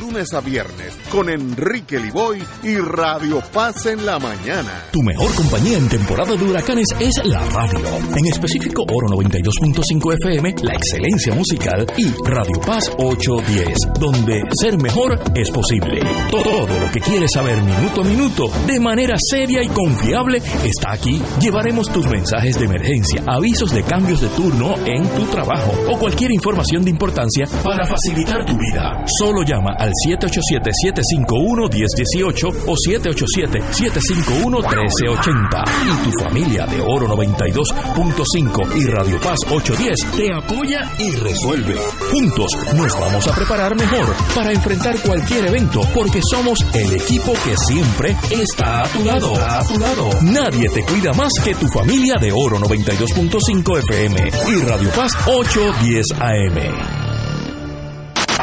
lunes a viernes con Enrique Liboy y Radio Paz en la mañana. Tu mejor compañía en temporada de huracanes es la radio. En específico Oro 92.5 FM, la excelencia musical y Radio Paz 810, donde ser mejor es posible. Todo lo que quieres saber minuto a minuto, de manera seria y confiable, está aquí. Llevaremos tus mensajes de emergencia, avisos de cambios de turno en tu trabajo o cualquier información de importancia para facilitar tu vida. Solo llama al 787-751-1018 o 787-751-1380. Y tu familia de Oro 92.5 y Radio Paz 810 te apoya y resuelve. Juntos nos vamos a preparar mejor para enfrentar cualquier evento porque somos el equipo que siempre está a tu lado. A tu lado. Nadie te cuida más que tu familia de Oro 92.5 FM y Radio Paz 810 AM.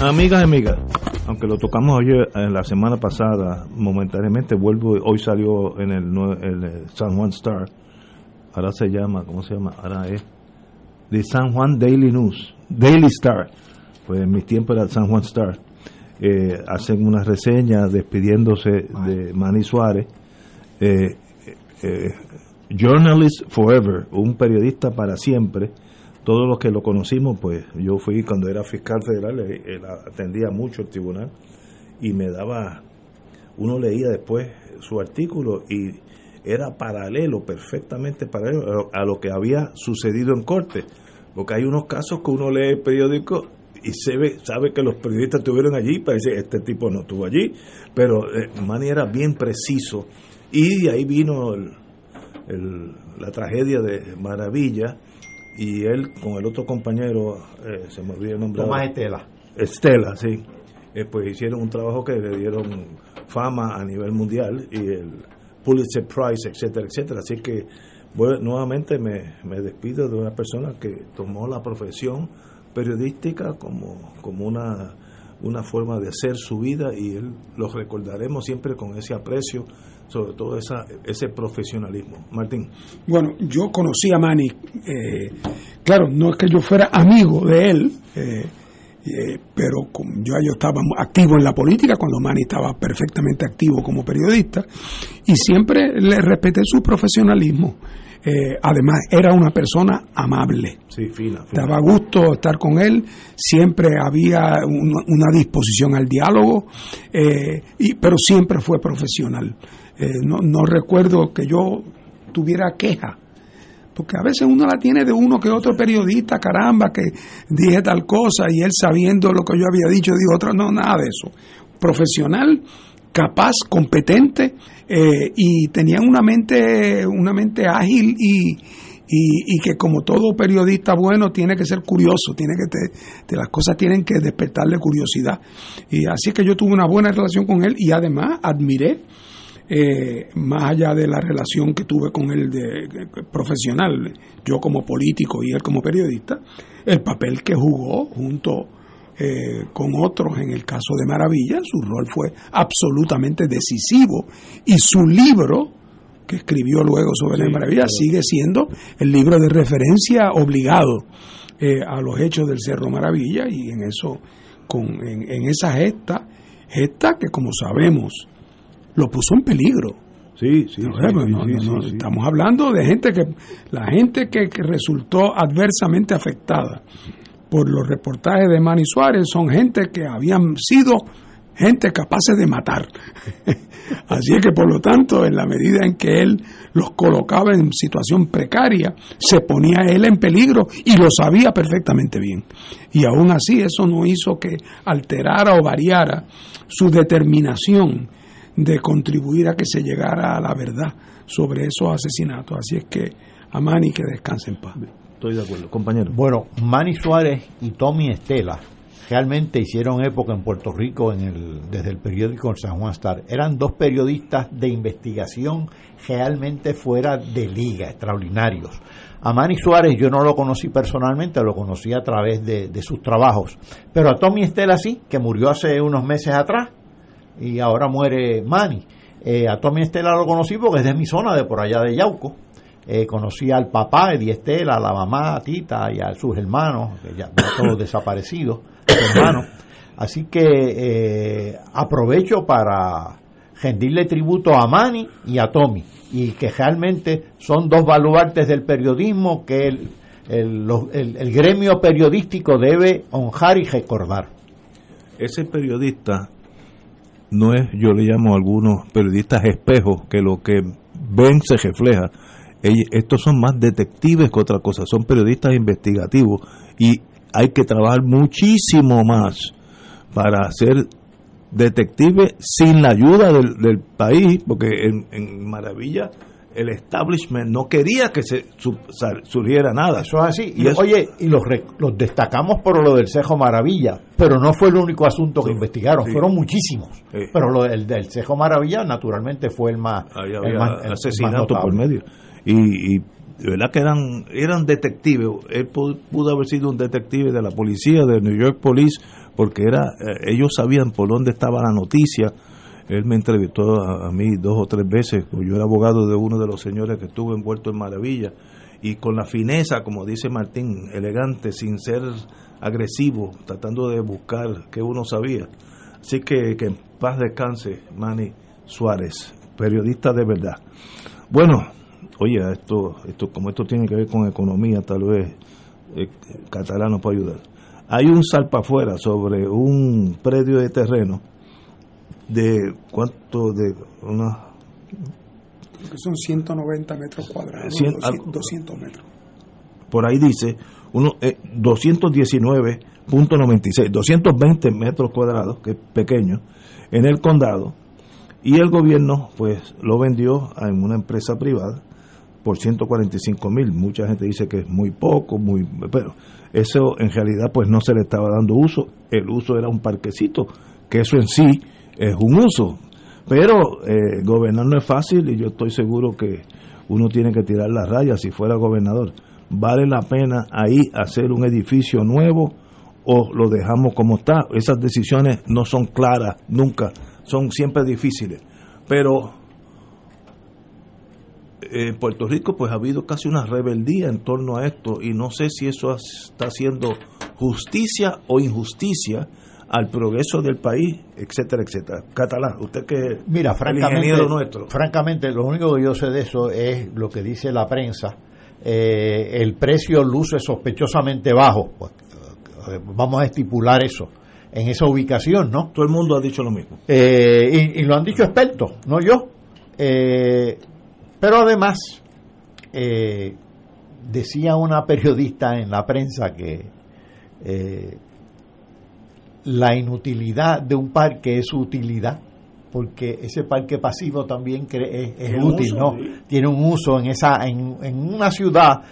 Amigas y amigas, aunque lo tocamos ayer, en la semana pasada, momentáneamente, vuelvo, hoy salió en el, el, eh, San Juan Star, ahora se llama, ¿cómo se llama? Ahora es de San Juan Daily News, Daily Star, pues en mi tiempo era el San Juan Star, eh, hacen una reseña despidiéndose de Manny Suárez, eh, eh, Journalist Forever, un periodista para siempre, todos los que lo conocimos, pues yo fui cuando era fiscal federal, eh, eh, atendía mucho el tribunal y me daba, uno leía después su artículo y era paralelo, perfectamente paralelo a lo, que había sucedido en corte, porque hay unos casos que uno lee el periódico y se ve, sabe que los periodistas estuvieron allí, parece este tipo no estuvo allí, pero eh, Manny era bien preciso y de ahí vino la tragedia de Maravilla y él con el otro compañero, eh, se me olvidó el nombre. Tomás. Estela. Estela, sí. Eh, pues hicieron un trabajo que le dieron fama a nivel mundial y el Pulitzer Prize, etcétera, etcétera. Así que bueno, nuevamente me, me despido de una persona que tomó la profesión periodística como, como una, una forma de hacer su vida y él lo recordaremos siempre con ese aprecio, sobre todo esa, ese profesionalismo. Martín. Bueno, yo conocí a Manny, eh, claro, no es que yo fuera amigo de él, eh, eh, pero como yo, yo estaba activo en la política cuando Manny estaba perfectamente activo como periodista y siempre le respeté su profesionalismo. Eh, además, era una persona amable. Sí, fina, fina. Daba gusto estar con él, siempre había una, una disposición al diálogo, eh, y, pero siempre fue profesional. Eh, no, no recuerdo que yo tuviera queja, porque a veces uno la tiene de uno que otro periodista, caramba, que dije tal cosa y él sabiendo lo que yo había dicho, dijo otra, no, nada de eso. Profesional, capaz, competente eh, y tenían una mente, una mente ágil y, y, que como todo periodista bueno tiene que ser curioso, tiene que te, te- las cosas tienen que despertarle curiosidad. Y así que yo tuve una buena relación con él y además admiré eh, más allá de la relación que tuve con él de, de- profesional, yo como político y él como periodista, el papel que jugó junto eh, con otros en el caso de Maravilla, su rol fue absolutamente decisivo y su libro que escribió luego sobre la maravilla, sigue siendo el libro de referencia obligado eh, a los hechos del Cerro Maravilla y en eso, con, en, en esa gesta, gesta que como sabemos lo puso en peligro. Sí, sí. Estamos hablando de gente que, la gente que, que resultó adversamente afectada por los reportajes de Manny Suárez son gente que habían sido gente capaces de matar. Así es que por lo tanto, en la medida en que él los colocaba en situación precaria, se ponía él en peligro y lo sabía perfectamente bien. Y aún así eso no hizo que alterara o variara su determinación de contribuir a que se llegara a la verdad sobre esos asesinatos. Así es que a Manny que descanse en paz. Estoy de acuerdo, compañero. Bueno, Manny Suárez y Tommy Estela realmente hicieron época en Puerto Rico en el, desde el periódico San Juan Star. Eran dos periodistas de investigación realmente fuera de liga, extraordinarios. A Manny Suárez yo no lo conocí personalmente, lo conocí a través de, de sus trabajos. Pero a Tommy Estela sí, que murió hace unos meses atrás y ahora muere Manny. Eh, a Tommy Estela lo conocí porque es de mi zona, de por allá de Yauco. Eh, conocí al papá, Eddie Estela, a la mamá, a Tita y a sus hermanos, que ya, todos desaparecidos, hermanos. Así que eh, aprovecho para rendirle tributo a Manny y a Tommy, y que realmente son dos baluartes del periodismo que el, el, el- el gremio periodístico debe honrar y recordar. Ese periodista no es, yo le llamo a algunos periodistas espejos, que lo que ven se refleja. Estos son más detectives que otra cosa, son periodistas investigativos y hay que trabajar muchísimo más para ser detective sin la ayuda del, del país, porque en, en Maravilla el establishment no quería que se surgiera nada. Eso es así. Y, Y eso- oye, y los, los destacamos por lo del Cejo Maravilla, pero no fue el único asunto que investigaron, sí. fueron muchísimos. Sí. Pero lo del, del Cejo Maravilla, naturalmente, fue el más. El más- el más asesinato por medio. Y, y de verdad que eran, eran detectives. Él pu- pudo, haber sido un detective de la policía, de New York Police, porque era eh, ellos sabían por dónde estaba la noticia. Él me entrevistó a, a mí dos o tres veces, pues yo era abogado de uno de los señores que estuvo envuelto en Maravilla, y con la fineza, como dice Martín, elegante, sin ser agresivo, tratando de buscar que uno sabía. Así que que en paz descanse Manny Suárez, periodista de verdad. Bueno, oye, esto, esto como esto tiene que ver con economía, tal vez eh, Catalán nos puede ayudar. Hay un salpa afuera sobre un predio de terreno de cuánto de una que son 190 metros cuadrados, Cien- 200, 200 metros. por ahí dice uno eh, 219.96 220 metros cuadrados que es pequeño en el condado. Y el gobierno pues lo vendió a una empresa privada por 145 mil. Mucha gente dice que es muy poco muy pero eso en realidad pues no se le estaba dando uso. El uso era un parquecito que eso en sí es un uso pero eh, gobernar no es fácil y yo estoy seguro que uno tiene que tirar la raya si fuera gobernador. ¿Vale la pena ahí hacer un edificio nuevo o lo dejamos como está? Esas decisiones no son claras nunca, son siempre difíciles. Pero en Puerto Rico pues ha habido casi una rebeldía en torno a esto y no sé si eso está haciendo justicia o injusticia al progreso del país, etcétera, etcétera. Catalán, usted que Mira, el francamente, ingeniero nuestro. francamente, lo único que yo sé de eso es lo que dice la prensa. Eh, el precio luce sospechosamente bajo. Vamos a estipular eso en esa ubicación, ¿no? Todo el mundo ha dicho lo mismo. Eh, y, y lo han dicho expertos, no yo. Eh, pero además, eh, decía una periodista en la prensa que la inutilidad de un parque es su utilidad, porque ese parque pasivo también es, es útil, uso, ¿no? sí. Tiene un uso en esa en, en una ciudad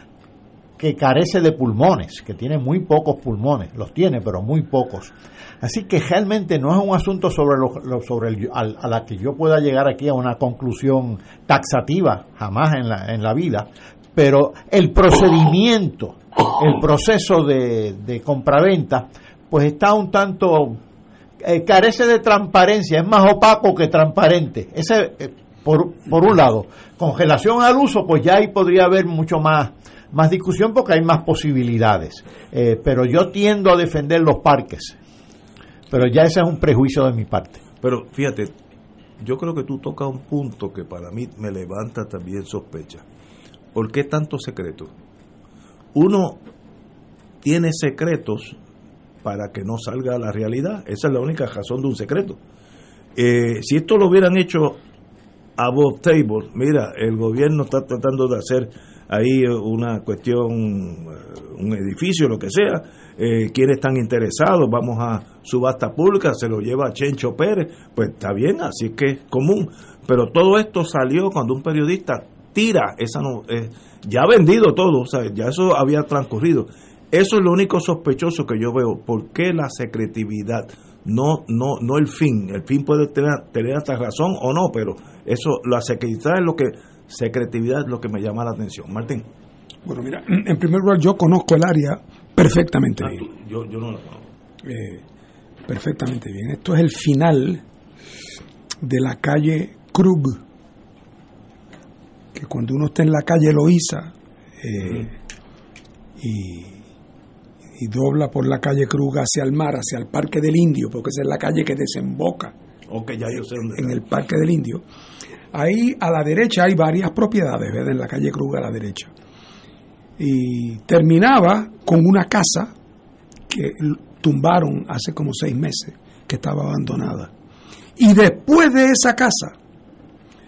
que carece de pulmones, que tiene muy pocos pulmones, los tiene, pero muy pocos. Así que realmente no es un asunto sobre lo, lo- sobre el- al- a la que yo pueda llegar aquí a una conclusión taxativa, jamás en la, en la vida, pero el procedimiento, el proceso de, de compraventa, pues está un tanto, eh, carece de transparencia, es más opaco que transparente. Ese, eh, por, por un lado. Con relación al uso, pues ya ahí podría haber mucho más, más discusión porque hay más posibilidades. Eh, pero yo tiendo a defender los parques. Pero ya ese es un prejuicio de mi parte. Pero fíjate, yo creo que tú tocas un punto que para mí me levanta también sospecha. ¿Por qué tanto secreto? Uno tiene secretos para que no salga a la realidad. Esa es la única razón de un secreto. Eh, si esto lo hubieran hecho a Bob Table, mira, el gobierno está tratando de hacer ahí una cuestión, eh, un edificio, lo que sea, eh, quiénes están interesados, vamos a subasta pública, se lo lleva Chencho Pérez, pues está bien, así que es común. Pero todo esto salió cuando un periodista tira esa no, eh, ya ha vendido todo, o sea, ya eso había transcurrido. Eso es lo único sospechoso que yo veo. ¿Por qué la secretividad? No, no, no el fin. El fin puede tener, tener hasta razón o no, pero eso, la secretividad es lo que, secretividad es lo que me llama la atención. Martín. Bueno, mira, en primer lugar, yo conozco el área perfectamente Ah, bien. tú- yo, yo no la conozco. Eh, perfectamente bien. Esto es el final de la calle Krug, que cuando uno está en la calle Loíza eh, y, y dobla por la calle Krug hacia el mar, hacia el Parque del Indio, porque esa es la calle que desemboca ya yo sé dónde en el Parque del Indio. Ahí a la derecha hay varias propiedades, ¿verdad? En la calle Krug a la derecha. Y terminaba con una casa que tumbaron hace como seis meses, que estaba abandonada. Y después de esa casa,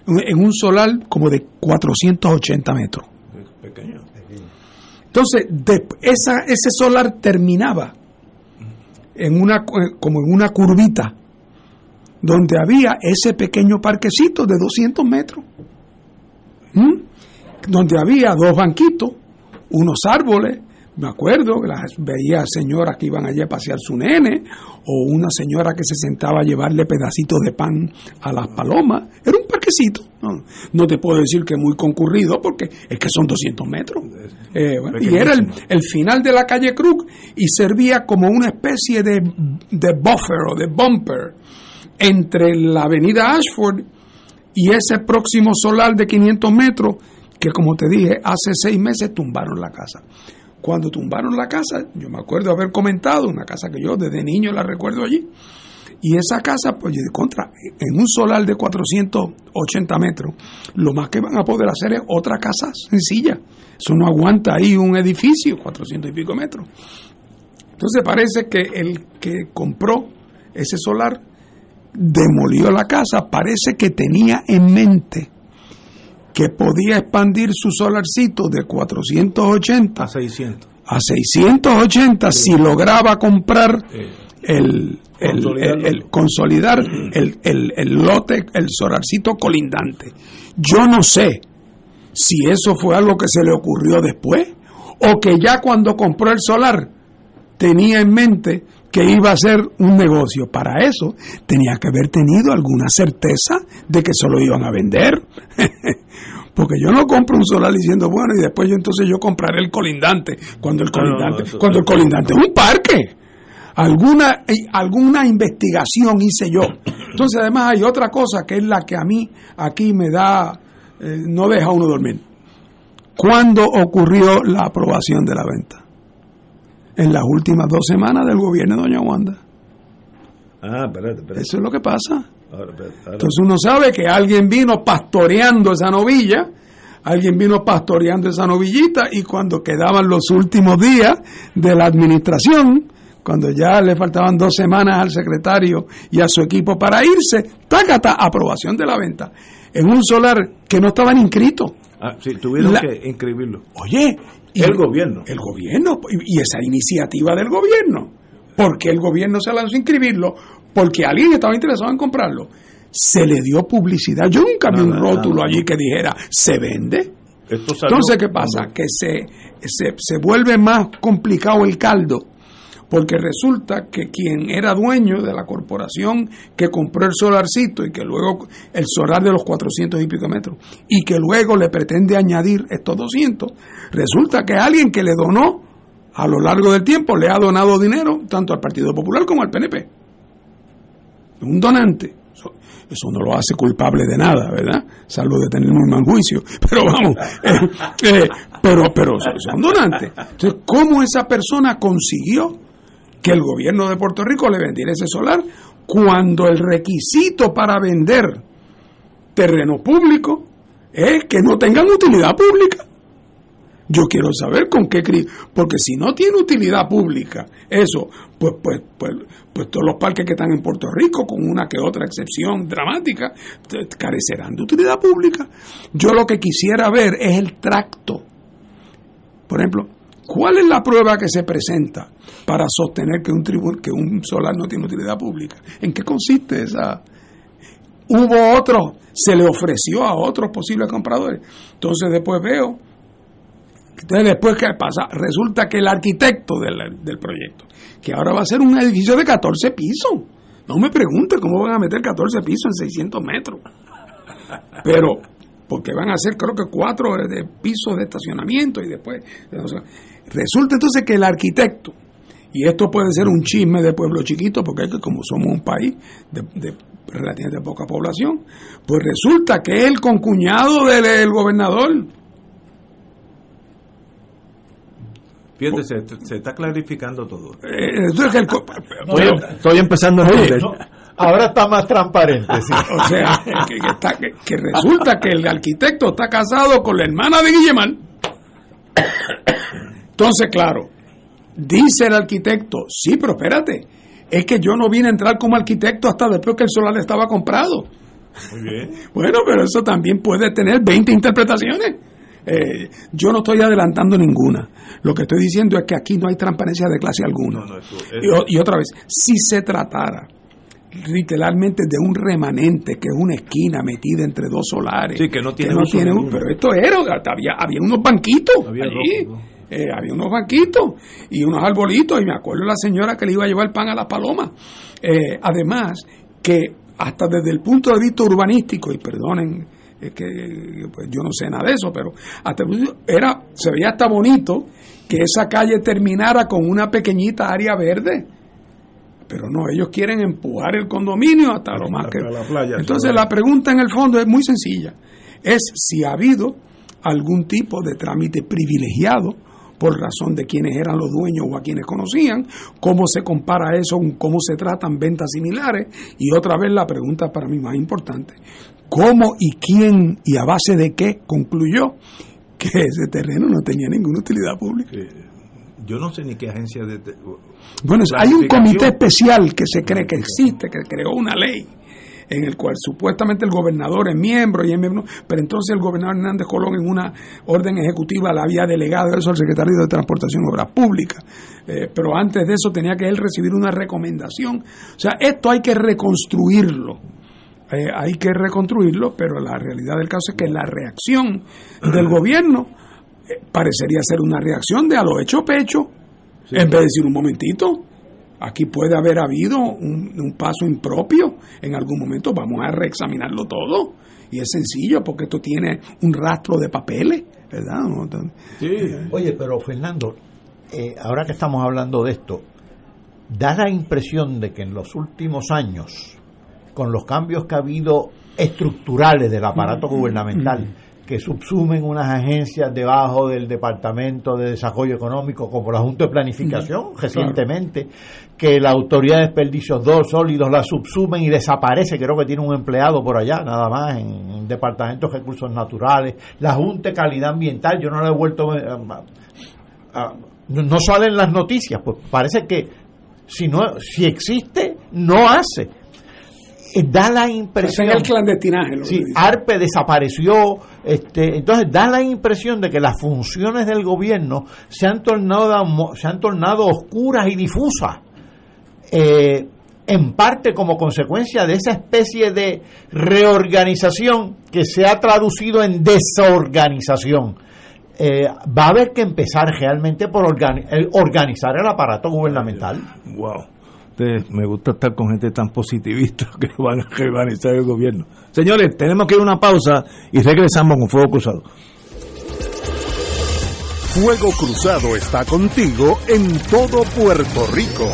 en en un solar como de 480 metros. Pequeño. Entonces, de- esa, ese solar terminaba en una, cu- como en una curvita, donde había ese pequeño parquecito de 200 metros, donde había dos banquitos, unos árboles, me acuerdo, las, veía señoras que iban allí a pasear su nene, o una señora que se sentaba a llevarle pedacitos de pan a las palomas, era un parquecito, no, no te puedo decir que muy concurrido, porque es que son 200 metros. Eh, bueno, y era el, el final de la calle Krug y servía como una especie de, de buffer o de bumper entre la avenida Ashford y ese próximo solar de 500 metros que como te dije hace seis meses tumbaron la casa cuando tumbaron la casa yo me acuerdo haber comentado una casa que yo desde niño la recuerdo allí y esa casa pues de contra en un solar de 480 metros lo más que van a poder hacer es otra casa sencilla. Eso no aguanta ahí un edificio 400 y pico metros. Entonces parece que el que compró ese solar demolió la casa, parece que tenía en mente que podía expandir su solarcito de 480 A 600. a 680 si lograba comprar Eh, el, el- el- el- consolidar el, el- el lote, el solarcito colindante. Yo no sé si eso fue algo que se le ocurrió después o que ya cuando compró el solar tenía en mente que iba a ser un negocio. Para eso tenía que haber tenido alguna certeza de que se lo iban a vender. Porque yo no compro un solar diciendo, bueno, y después yo entonces yo compraré el colindante, cuando el No, no, no, colindante, cuando el colindante es un parque. Alguna, eh, alguna investigación hice yo. Entonces además hay otra cosa que es la que a mí aquí me da, eh, no deja uno dormir. ¿Cuándo ocurrió la aprobación de la venta? En las últimas dos semanas del gobierno de Doña Wanda. Ah, espérate, espérate. Eso es lo que pasa. Ahora, espérate, ahora. Entonces uno sabe que alguien vino pastoreando esa novilla, alguien vino pastoreando esa novillita y cuando quedaban los últimos días de la administración, cuando ya le faltaban dos semanas al secretario y a su equipo para irse, tácata, aprobación de la venta, en un solar que no estaban inscritos. Ah, sí, tuvieron La- que inscribirlo. Oye, y- El gobierno. El gobierno, y esa iniciativa del gobierno. porque el gobierno se lanzó a inscribirlo? Porque alguien estaba interesado en comprarlo. Se le dio publicidad. Yo nunca vi un rótulo allí que dijera, ¿se vende? Esto Entonces, ¿qué pasa? Que se, se, se vuelve más complicado el caldo, porque resulta que quien era dueño de la corporación que compró el solarcito y que luego el solar de los 400 y pico metros, y que luego le pretende añadir estos 200, resulta que alguien que le donó a lo largo del tiempo le ha donado dinero tanto al Partido Popular como al PNP. Un donante. Eso, no lo hace culpable de nada, ¿verdad? Salvo de tener muy mal juicio. Pero vamos, eh, eh, pero, pero son donantes. Entonces, ¿cómo esa persona consiguió que el gobierno de Puerto Rico le vendiera ese solar cuando el requisito para vender terreno público es que no tengan utilidad pública? Yo quiero saber con qué porque si no tiene utilidad pública, eso, pues, pues, pues, pues todos los parques que están en Puerto Rico, con una que otra excepción dramática, carecerán de utilidad pública. Yo lo que quisiera ver es el tracto. Por ejemplo, ¿cuál es la prueba que se presenta para sostener que un tribu- que un solar no tiene utilidad pública? ¿En qué consiste esa? Hubo otro, se le ofreció a otros posibles compradores. Entonces después veo entonces, después, ¿qué pasa? Resulta que el arquitecto del, del proyecto, que ahora va a ser un edificio de 14 pisos. No me pregunte cómo van a meter 14 pisos en 600 metros. Pero, porque van a ser creo que cuatro pisos de estacionamiento y después... resulta entonces que el arquitecto, y esto puede ser un chisme de pueblo chiquito, porque es que como somos un país de, de relativamente poca población, pues resulta que es el concuñado del, gobernador. Fíjate, se, se está clarificando todo. Eh, el Estoy, estoy empezando a entender. no, Ahora está más transparente, sí. O sea, que, que está- que- que resulta que el arquitecto está casado con la hermana de Guillemar. Entonces, claro, dice el arquitecto, sí, pero espérate, es que yo no vine a entrar como arquitecto hasta después que el solar estaba comprado. Muy bien. Bueno, pero eso también puede tener 20 interpretaciones. Eh, yo no estoy adelantando ninguna. Lo que estoy diciendo es que aquí no hay transparencia de clase alguna. Y, o- y otra vez, si se tratara literalmente de un remanente que es una esquina metida entre dos solares Sí, que no tiene un- pero esto era había, había unos banquitos Había allí rojo, Eh, había unos banquitos y unos arbolitos y me acuerdo la señora que le iba a llevar pan a las palomas. Eh, además que hasta desde el punto de vista urbanístico y perdonen es que pues, yo no sé nada de eso pero hasta era se veía hasta bonito que esa calle terminara con una pequeñita área verde. Pero no, ellos quieren empujar el condominio hasta lo más que... Hasta la playa, Entonces la pregunta en el fondo es muy sencilla. Es si ha habido algún tipo de trámite privilegiado por razón de quienes eran los dueños o a quienes conocían, cómo se compara eso, con cómo se tratan ventas similares. Y otra vez la pregunta para mí más importante, ¿cómo y quién y a base de qué concluyó que ese terreno no tenía ninguna utilidad pública? Yo no sé ni qué agencia de... Bueno, hay un comité especial que se cree que existe, que creó una ley en el cual supuestamente el gobernador es miembro y es miembro, pero entonces el gobernador Hernández Colón en una orden ejecutiva le había delegado eso al secretario de Transportación y Obras Públicas. Eh, pero antes de eso tenía que él recibir una recomendación. O sea, esto hay que reconstruirlo. Eh, hay que reconstruirlo, pero la realidad del caso es que la reacción del gobierno eh, parecería ser una reacción de a lo hecho pecho, en vez de decir un momentito, aquí puede haber habido un, un paso impropio, en algún momento vamos a reexaminarlo todo. Y es sencillo porque esto tiene un rastro de papeles, ¿verdad? No, tan- Oye, pero Fernando, eh, ahora que estamos hablando de esto, da la impresión de que en los últimos años, con los cambios que ha habido estructurales del aparato gubernamental, que subsumen unas agencias debajo del Departamento de Desarrollo Económico, como la Junta de Planificación recientemente, que la Autoridad de Desperdicios 2 Sólidos la subsumen y desaparece, creo que tiene un empleado por allá, nada más, en, en Departamento de Recursos Naturales, la Junta de Calidad Ambiental, yo no la he vuelto a- no salen las noticias, pues parece que si no si existe, no hace. Eh, Da la impresión en el clandestinaje. lo Sí. ARPE desapareció, este, entonces da la impresión de que las funciones del gobierno se han tornado, se han tornado oscuras y difusas, eh, en parte como consecuencia de esa especie de reorganización que se ha traducido en desorganización. Eh, va a haber que empezar realmente por organi- el- organizar el aparato gubernamental. Wow. Ustedes- me gusta estar con gente tan positivista que van a reorganizar el gobierno. Señores, tenemos que ir a una pausa y regresamos con Fuego Cruzado. Fuego Cruzado está contigo en todo Puerto Rico.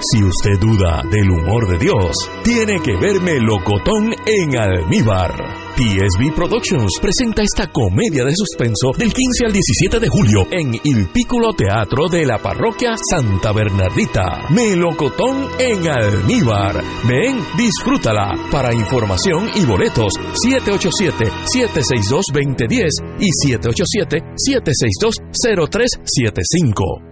Si usted duda del humor de Dios, tiene que verme locotón en almíbar. PSB Productions presenta esta comedia de suspenso del 15 al 17 de julio en Il Piccolo Teatro de la Parroquia Santa Bernardita. Melocotón en almíbar. Ven, disfrútala. Para información y boletos, 787-762-2010 y 787-762-0375.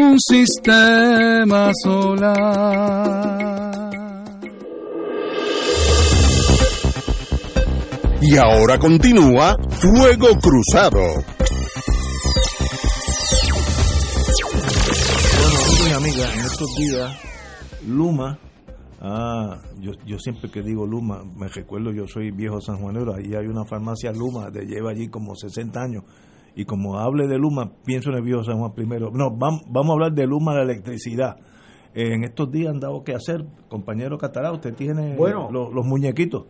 un sistema solar. Y ahora continúa Fuego Cruzado. Bueno, amigos y amigas, en estos días, Luma, ah, yo, yo siempre que digo Luma, me recuerdo, yo soy viejo sanjuanero, ahí hay una farmacia Luma, de lleva allí como 60 años, y como hable de Luma, pienso en el viejo San Juan primero. No, vamos, vamos a hablar de Luma, la electricidad. Eh, en estos días han dado que hacer, compañero Catalá, usted tiene Bueno. los, los muñequitos.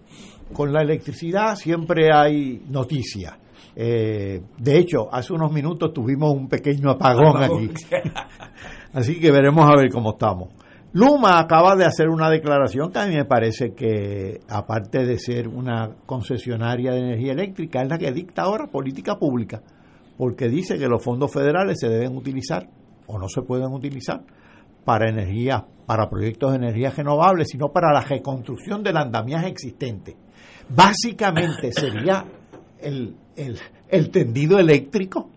Con la electricidad siempre hay noticias. Eh, de hecho, hace unos minutos tuvimos un pequeño apagón aquí. Así que veremos a ver cómo estamos. Luma acaba de hacer una declaración que a mí me parece que, aparte de ser una concesionaria de energía eléctrica, es la que dicta ahora política pública, porque dice que los fondos federales se deben utilizar o no se pueden utilizar para energía, para proyectos de energía renovable, sino para la reconstrucción del andamiaje existente. Básicamente sería el, el, el tendido eléctrico.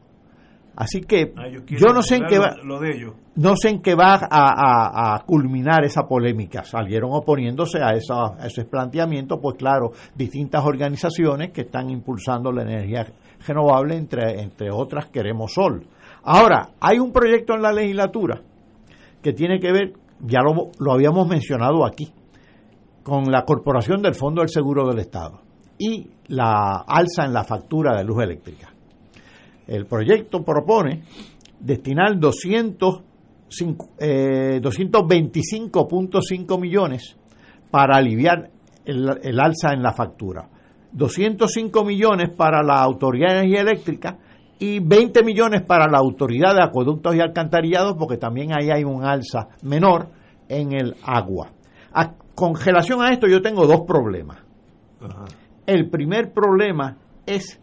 Así que Ah, yo no sé en qué va, arreglar lo, lo de ellos. no sé en qué va a, a- a culminar esa polémica. Salieron oponiéndose a, esa, a esos planteamientos, pues claro, distintas organizaciones que están impulsando la energía renovable, entre, entre otras Queremos Sol. Ahora, hay un proyecto en la legislatura que tiene que ver, ya lo, lo habíamos mencionado aquí, con la Corporación del Fondo del Seguro del Estado y la alza en la factura de luz eléctrica. El proyecto propone destinar 205, eh, 225.5 millones para aliviar el alza en la factura. 205 millones para la Autoridad de Energía Eléctrica y 20 millones para la Autoridad de Acueductos y Alcantarillados, porque también ahí hay un alza menor en el agua. A- con relación a esto yo tengo dos problemas. El primer problema es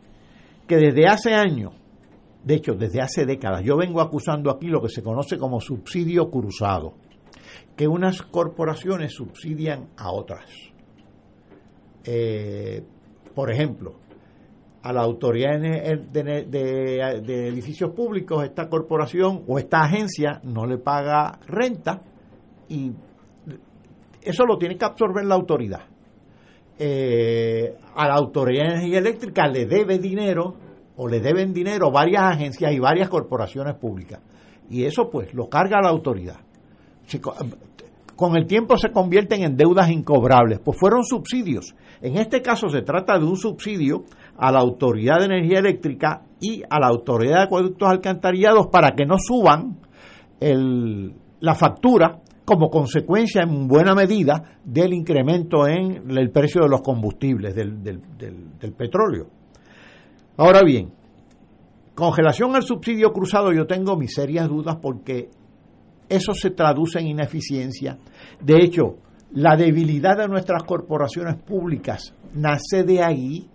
que desde hace años, de hecho desde hace décadas, yo vengo acusando aquí lo que se conoce como subsidio cruzado, que unas corporaciones subsidian a otras. Eh, por ejemplo, a la autoridad de, edificios públicos, esta corporación o esta agencia no le paga renta y eso lo tiene que absorber la autoridad. Eh, a la Autoridad de Energía Eléctrica le debe dinero o le deben dinero varias agencias y varias corporaciones públicas. Y eso pues lo carga la autoridad. Con el tiempo se convierten en deudas incobrables, pues fueron subsidios. En este caso se trata de un subsidio a la Autoridad de Energía Eléctrica y a la Autoridad de Acueductos Alcantarillados para que no suban la factura como consecuencia en buena medida del incremento en el precio de los combustibles, del- del petróleo. Ahora bien, Con relación al subsidio cruzado yo tengo mis serias dudas porque eso se traduce en ineficiencia. De hecho, la debilidad de nuestras corporaciones públicas nace de ahí.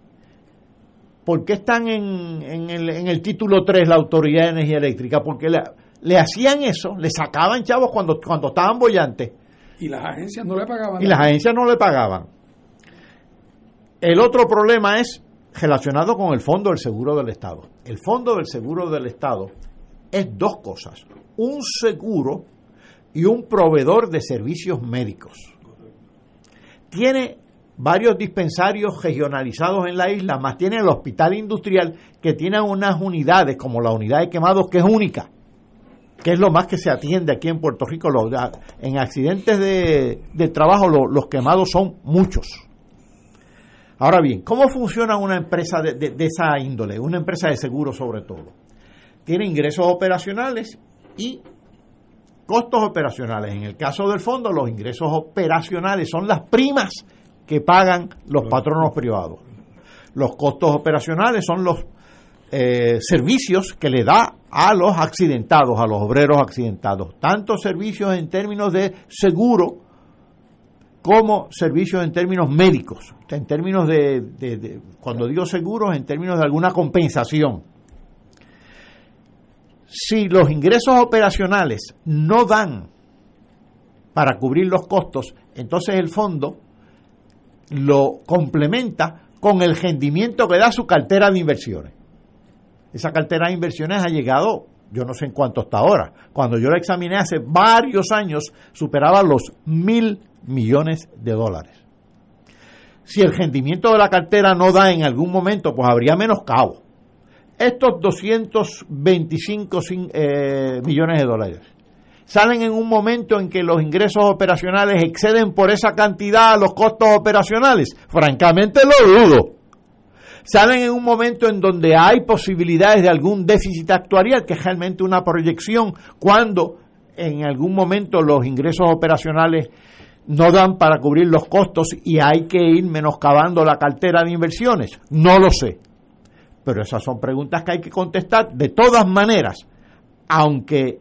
¿Por qué están en, en, el, en el título 3 la Autoridad de Energía Eléctrica? Porque le, le hacían eso, le sacaban chavos cuando, cuando estaban bollantes. Y las agencias no le pagaban. Y las agencias no le pagaban. El otro problema es relacionado con el Fondo del Seguro del Estado. El Fondo del Seguro del Estado es dos cosas. Un seguro y un proveedor de servicios médicos. Tiene varios dispensarios regionalizados en la isla, más tiene el hospital industrial que tiene unas unidades como la unidad de quemados que es única, que es lo más que se atiende aquí en Puerto Rico. En accidentes de, trabajo los quemados son muchos. Ahora bien, ¿cómo funciona una empresa de, de esa índole? Una empresa de seguro sobre todo. Tiene ingresos operacionales y costos operacionales. En el caso del fondo, los ingresos operacionales son las primas que pagan los patronos privados. Los costos operacionales son los eh, servicios que le da a los accidentados, a los obreros accidentados, tanto servicios en términos de seguro como servicios en términos médicos, en términos de, cuando digo seguros, en términos de alguna compensación. Si los ingresos operacionales no dan para cubrir los costos, entonces el fondo lo complementa con el rendimiento que da su cartera de inversiones. Esa cartera de inversiones ha llegado, yo no sé en cuánto está ahora. Cuando yo la examiné hace varios años, superaba los mil millones de dólares. Si el rendimiento de la cartera no da en algún momento, pues habría menos cabo. Estos 225 eh, millones de dólares salen en un momento en que los ingresos operacionales exceden por esa cantidad a los costos operacionales. Francamente lo dudo. Salen en un momento en donde hay posibilidades de algún déficit actuarial, que es realmente una proyección, cuando en algún momento los ingresos operacionales no dan para cubrir los costos y hay que ir menoscabando la cartera de inversiones. No lo sé. Pero esas son preguntas que hay que contestar de todas maneras, aunque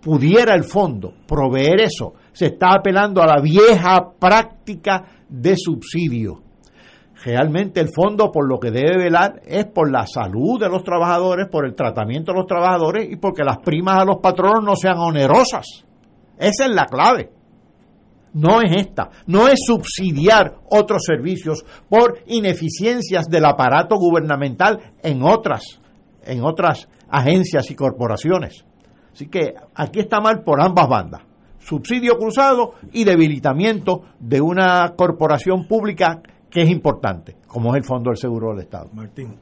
pudiera el fondo proveer eso, se está apelando a la vieja práctica de subsidio. Realmente el fondo por lo que debe velar es por la salud de los trabajadores, por el tratamiento de los trabajadores y porque las primas a los patronos no sean onerosas. Esa es la clave. No es esta, no es subsidiar otros servicios por ineficiencias del aparato gubernamental en otras, en otras agencias y corporaciones. Así que aquí está mal por ambas bandas. Subsidio cruzado y debilitamiento de una corporación pública que es importante, como es el Fondo del Seguro del Estado. Martín.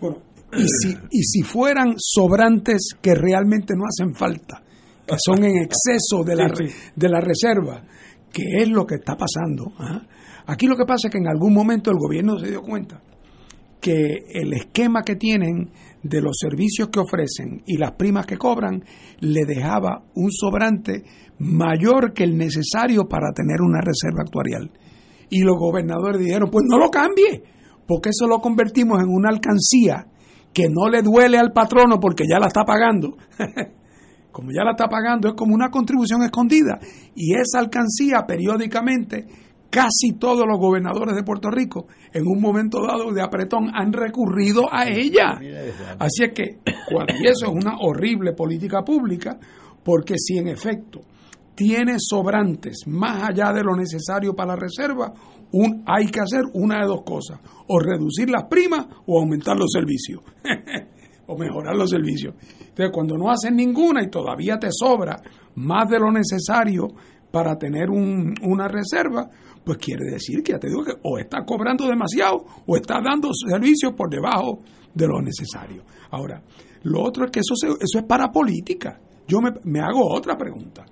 Bueno, y si, y si fueran sobrantes que realmente no hacen falta, que son en exceso de la, de la reserva, que es lo que está pasando. ¿ah? Aquí lo que pasa es que en algún momento el gobierno se dio cuenta que el esquema que tienen de los servicios que ofrecen y las primas que cobran le dejaba un sobrante mayor que el necesario para tener una reserva actuarial. Y los gobernadores dijeron, pues no lo cambie, porque eso lo convertimos en una alcancía que no le duele al patrono porque ya la está pagando. como ya la está pagando, es como una contribución escondida. Y esa alcancía periódicamente casi todos los gobernadores de Puerto Rico en un momento dado de apretón han recurrido a ella. Así es que, y eso es una horrible política pública, porque si en efecto tiene sobrantes más allá de lo necesario para la reserva, un, hay que hacer una de dos cosas, o reducir las primas o aumentar los servicios, o mejorar los servicios. Entonces, cuando no hacen ninguna y todavía te sobra más de lo necesario para tener un, una reserva, pues quiere decir que ya te digo que o está cobrando demasiado o está dando servicios por debajo de lo necesario. Ahora, lo otro es que eso, eso es para política. Yo me, me hago otra pregunta.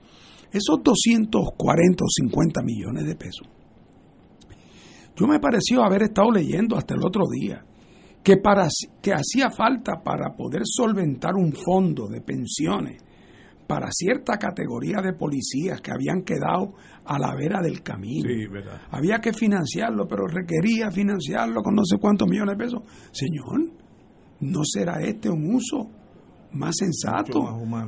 Esos 240 o 50 millones de pesos, yo me pareció haber estado leyendo hasta el otro día que, para, que hacía falta para poder solventar un fondo de pensiones para cierta categoría de policías que habían quedado a la vera del camino. Había que financiarlo, pero requería financiarlo con no sé cuántos millones de pesos. Señor, ¿no será este un uso más sensato?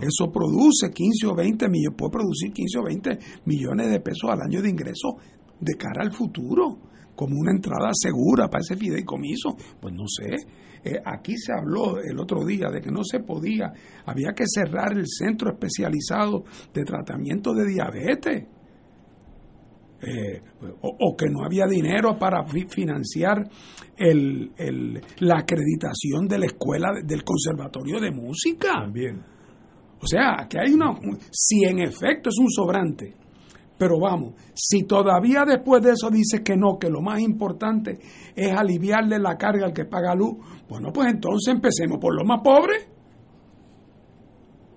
Eso produce 15 o 20 millones, puede producir 15 o 20 millones de pesos al año de ingreso de cara al futuro, como una entrada segura para ese fideicomiso. Pues no sé. Eh, aquí se habló el otro día de que no se podía, había que cerrar el centro especializado de tratamiento de diabetes. Eh, o, que no había dinero para financiar el, la acreditación de la escuela del conservatorio de música. También. O sea, que hay una... Si en efecto es un sobrante, pero vamos, si todavía después de eso dice que no, que lo más importante es aliviarle la carga al que paga luz, bueno, pues entonces empecemos por los más pobres.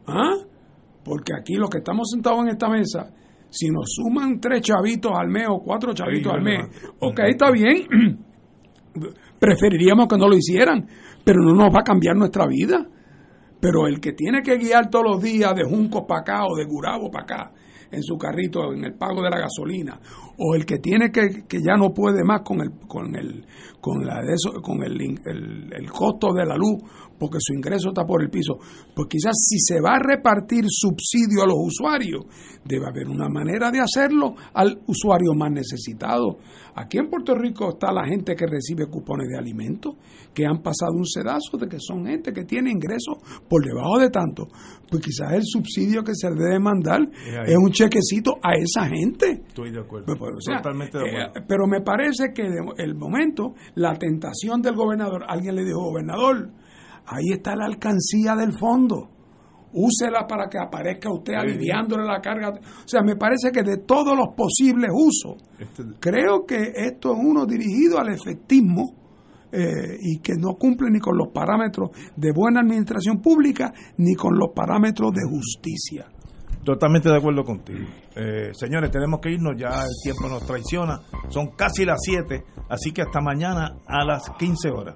¿Ah? Porque aquí los que estamos sentados en esta mesa, si nos suman tres chavitos al mes o cuatro chavitos al mes, ok, está bien, preferiríamos que no lo hicieran, pero no nos va a cambiar nuestra vida. Pero el que tiene que guiar todos los días de Junco para acá o de Gurabo para acá, en su carrito en el pago de la gasolina o el que tiene que, que ya no puede más con el con el con la de eso, con el, el, costo de la luz porque su ingreso está por el piso, pues quizás si se va a repartir subsidio a los usuarios, debe haber una manera de hacerlo al usuario más necesitado. Aquí en Puerto Rico está la gente que recibe cupones de alimentos, que han pasado un sedazo de que son gente que tiene ingresos por debajo de tanto. Pues quizás el subsidio que se debe mandar es un chequecito a esa gente. Estoy de acuerdo. Pues, pues, Totalmente de acuerdo. Eh, pero me parece que el momento, la tentación del gobernador, alguien le dijo, gobernador, Ahí está la alcancía del fondo. Úsela para que aparezca usted aliviándole la carga. O sea, me parece que de todos los posibles usos, este creo que esto es uno dirigido al efectismo eh, y que no cumple ni con los parámetros de buena administración pública ni con los parámetros de justicia. Totalmente de acuerdo contigo. Eh, señores, tenemos que irnos, ya el tiempo nos traiciona. Son casi las 7, así que hasta mañana a las 15 horas.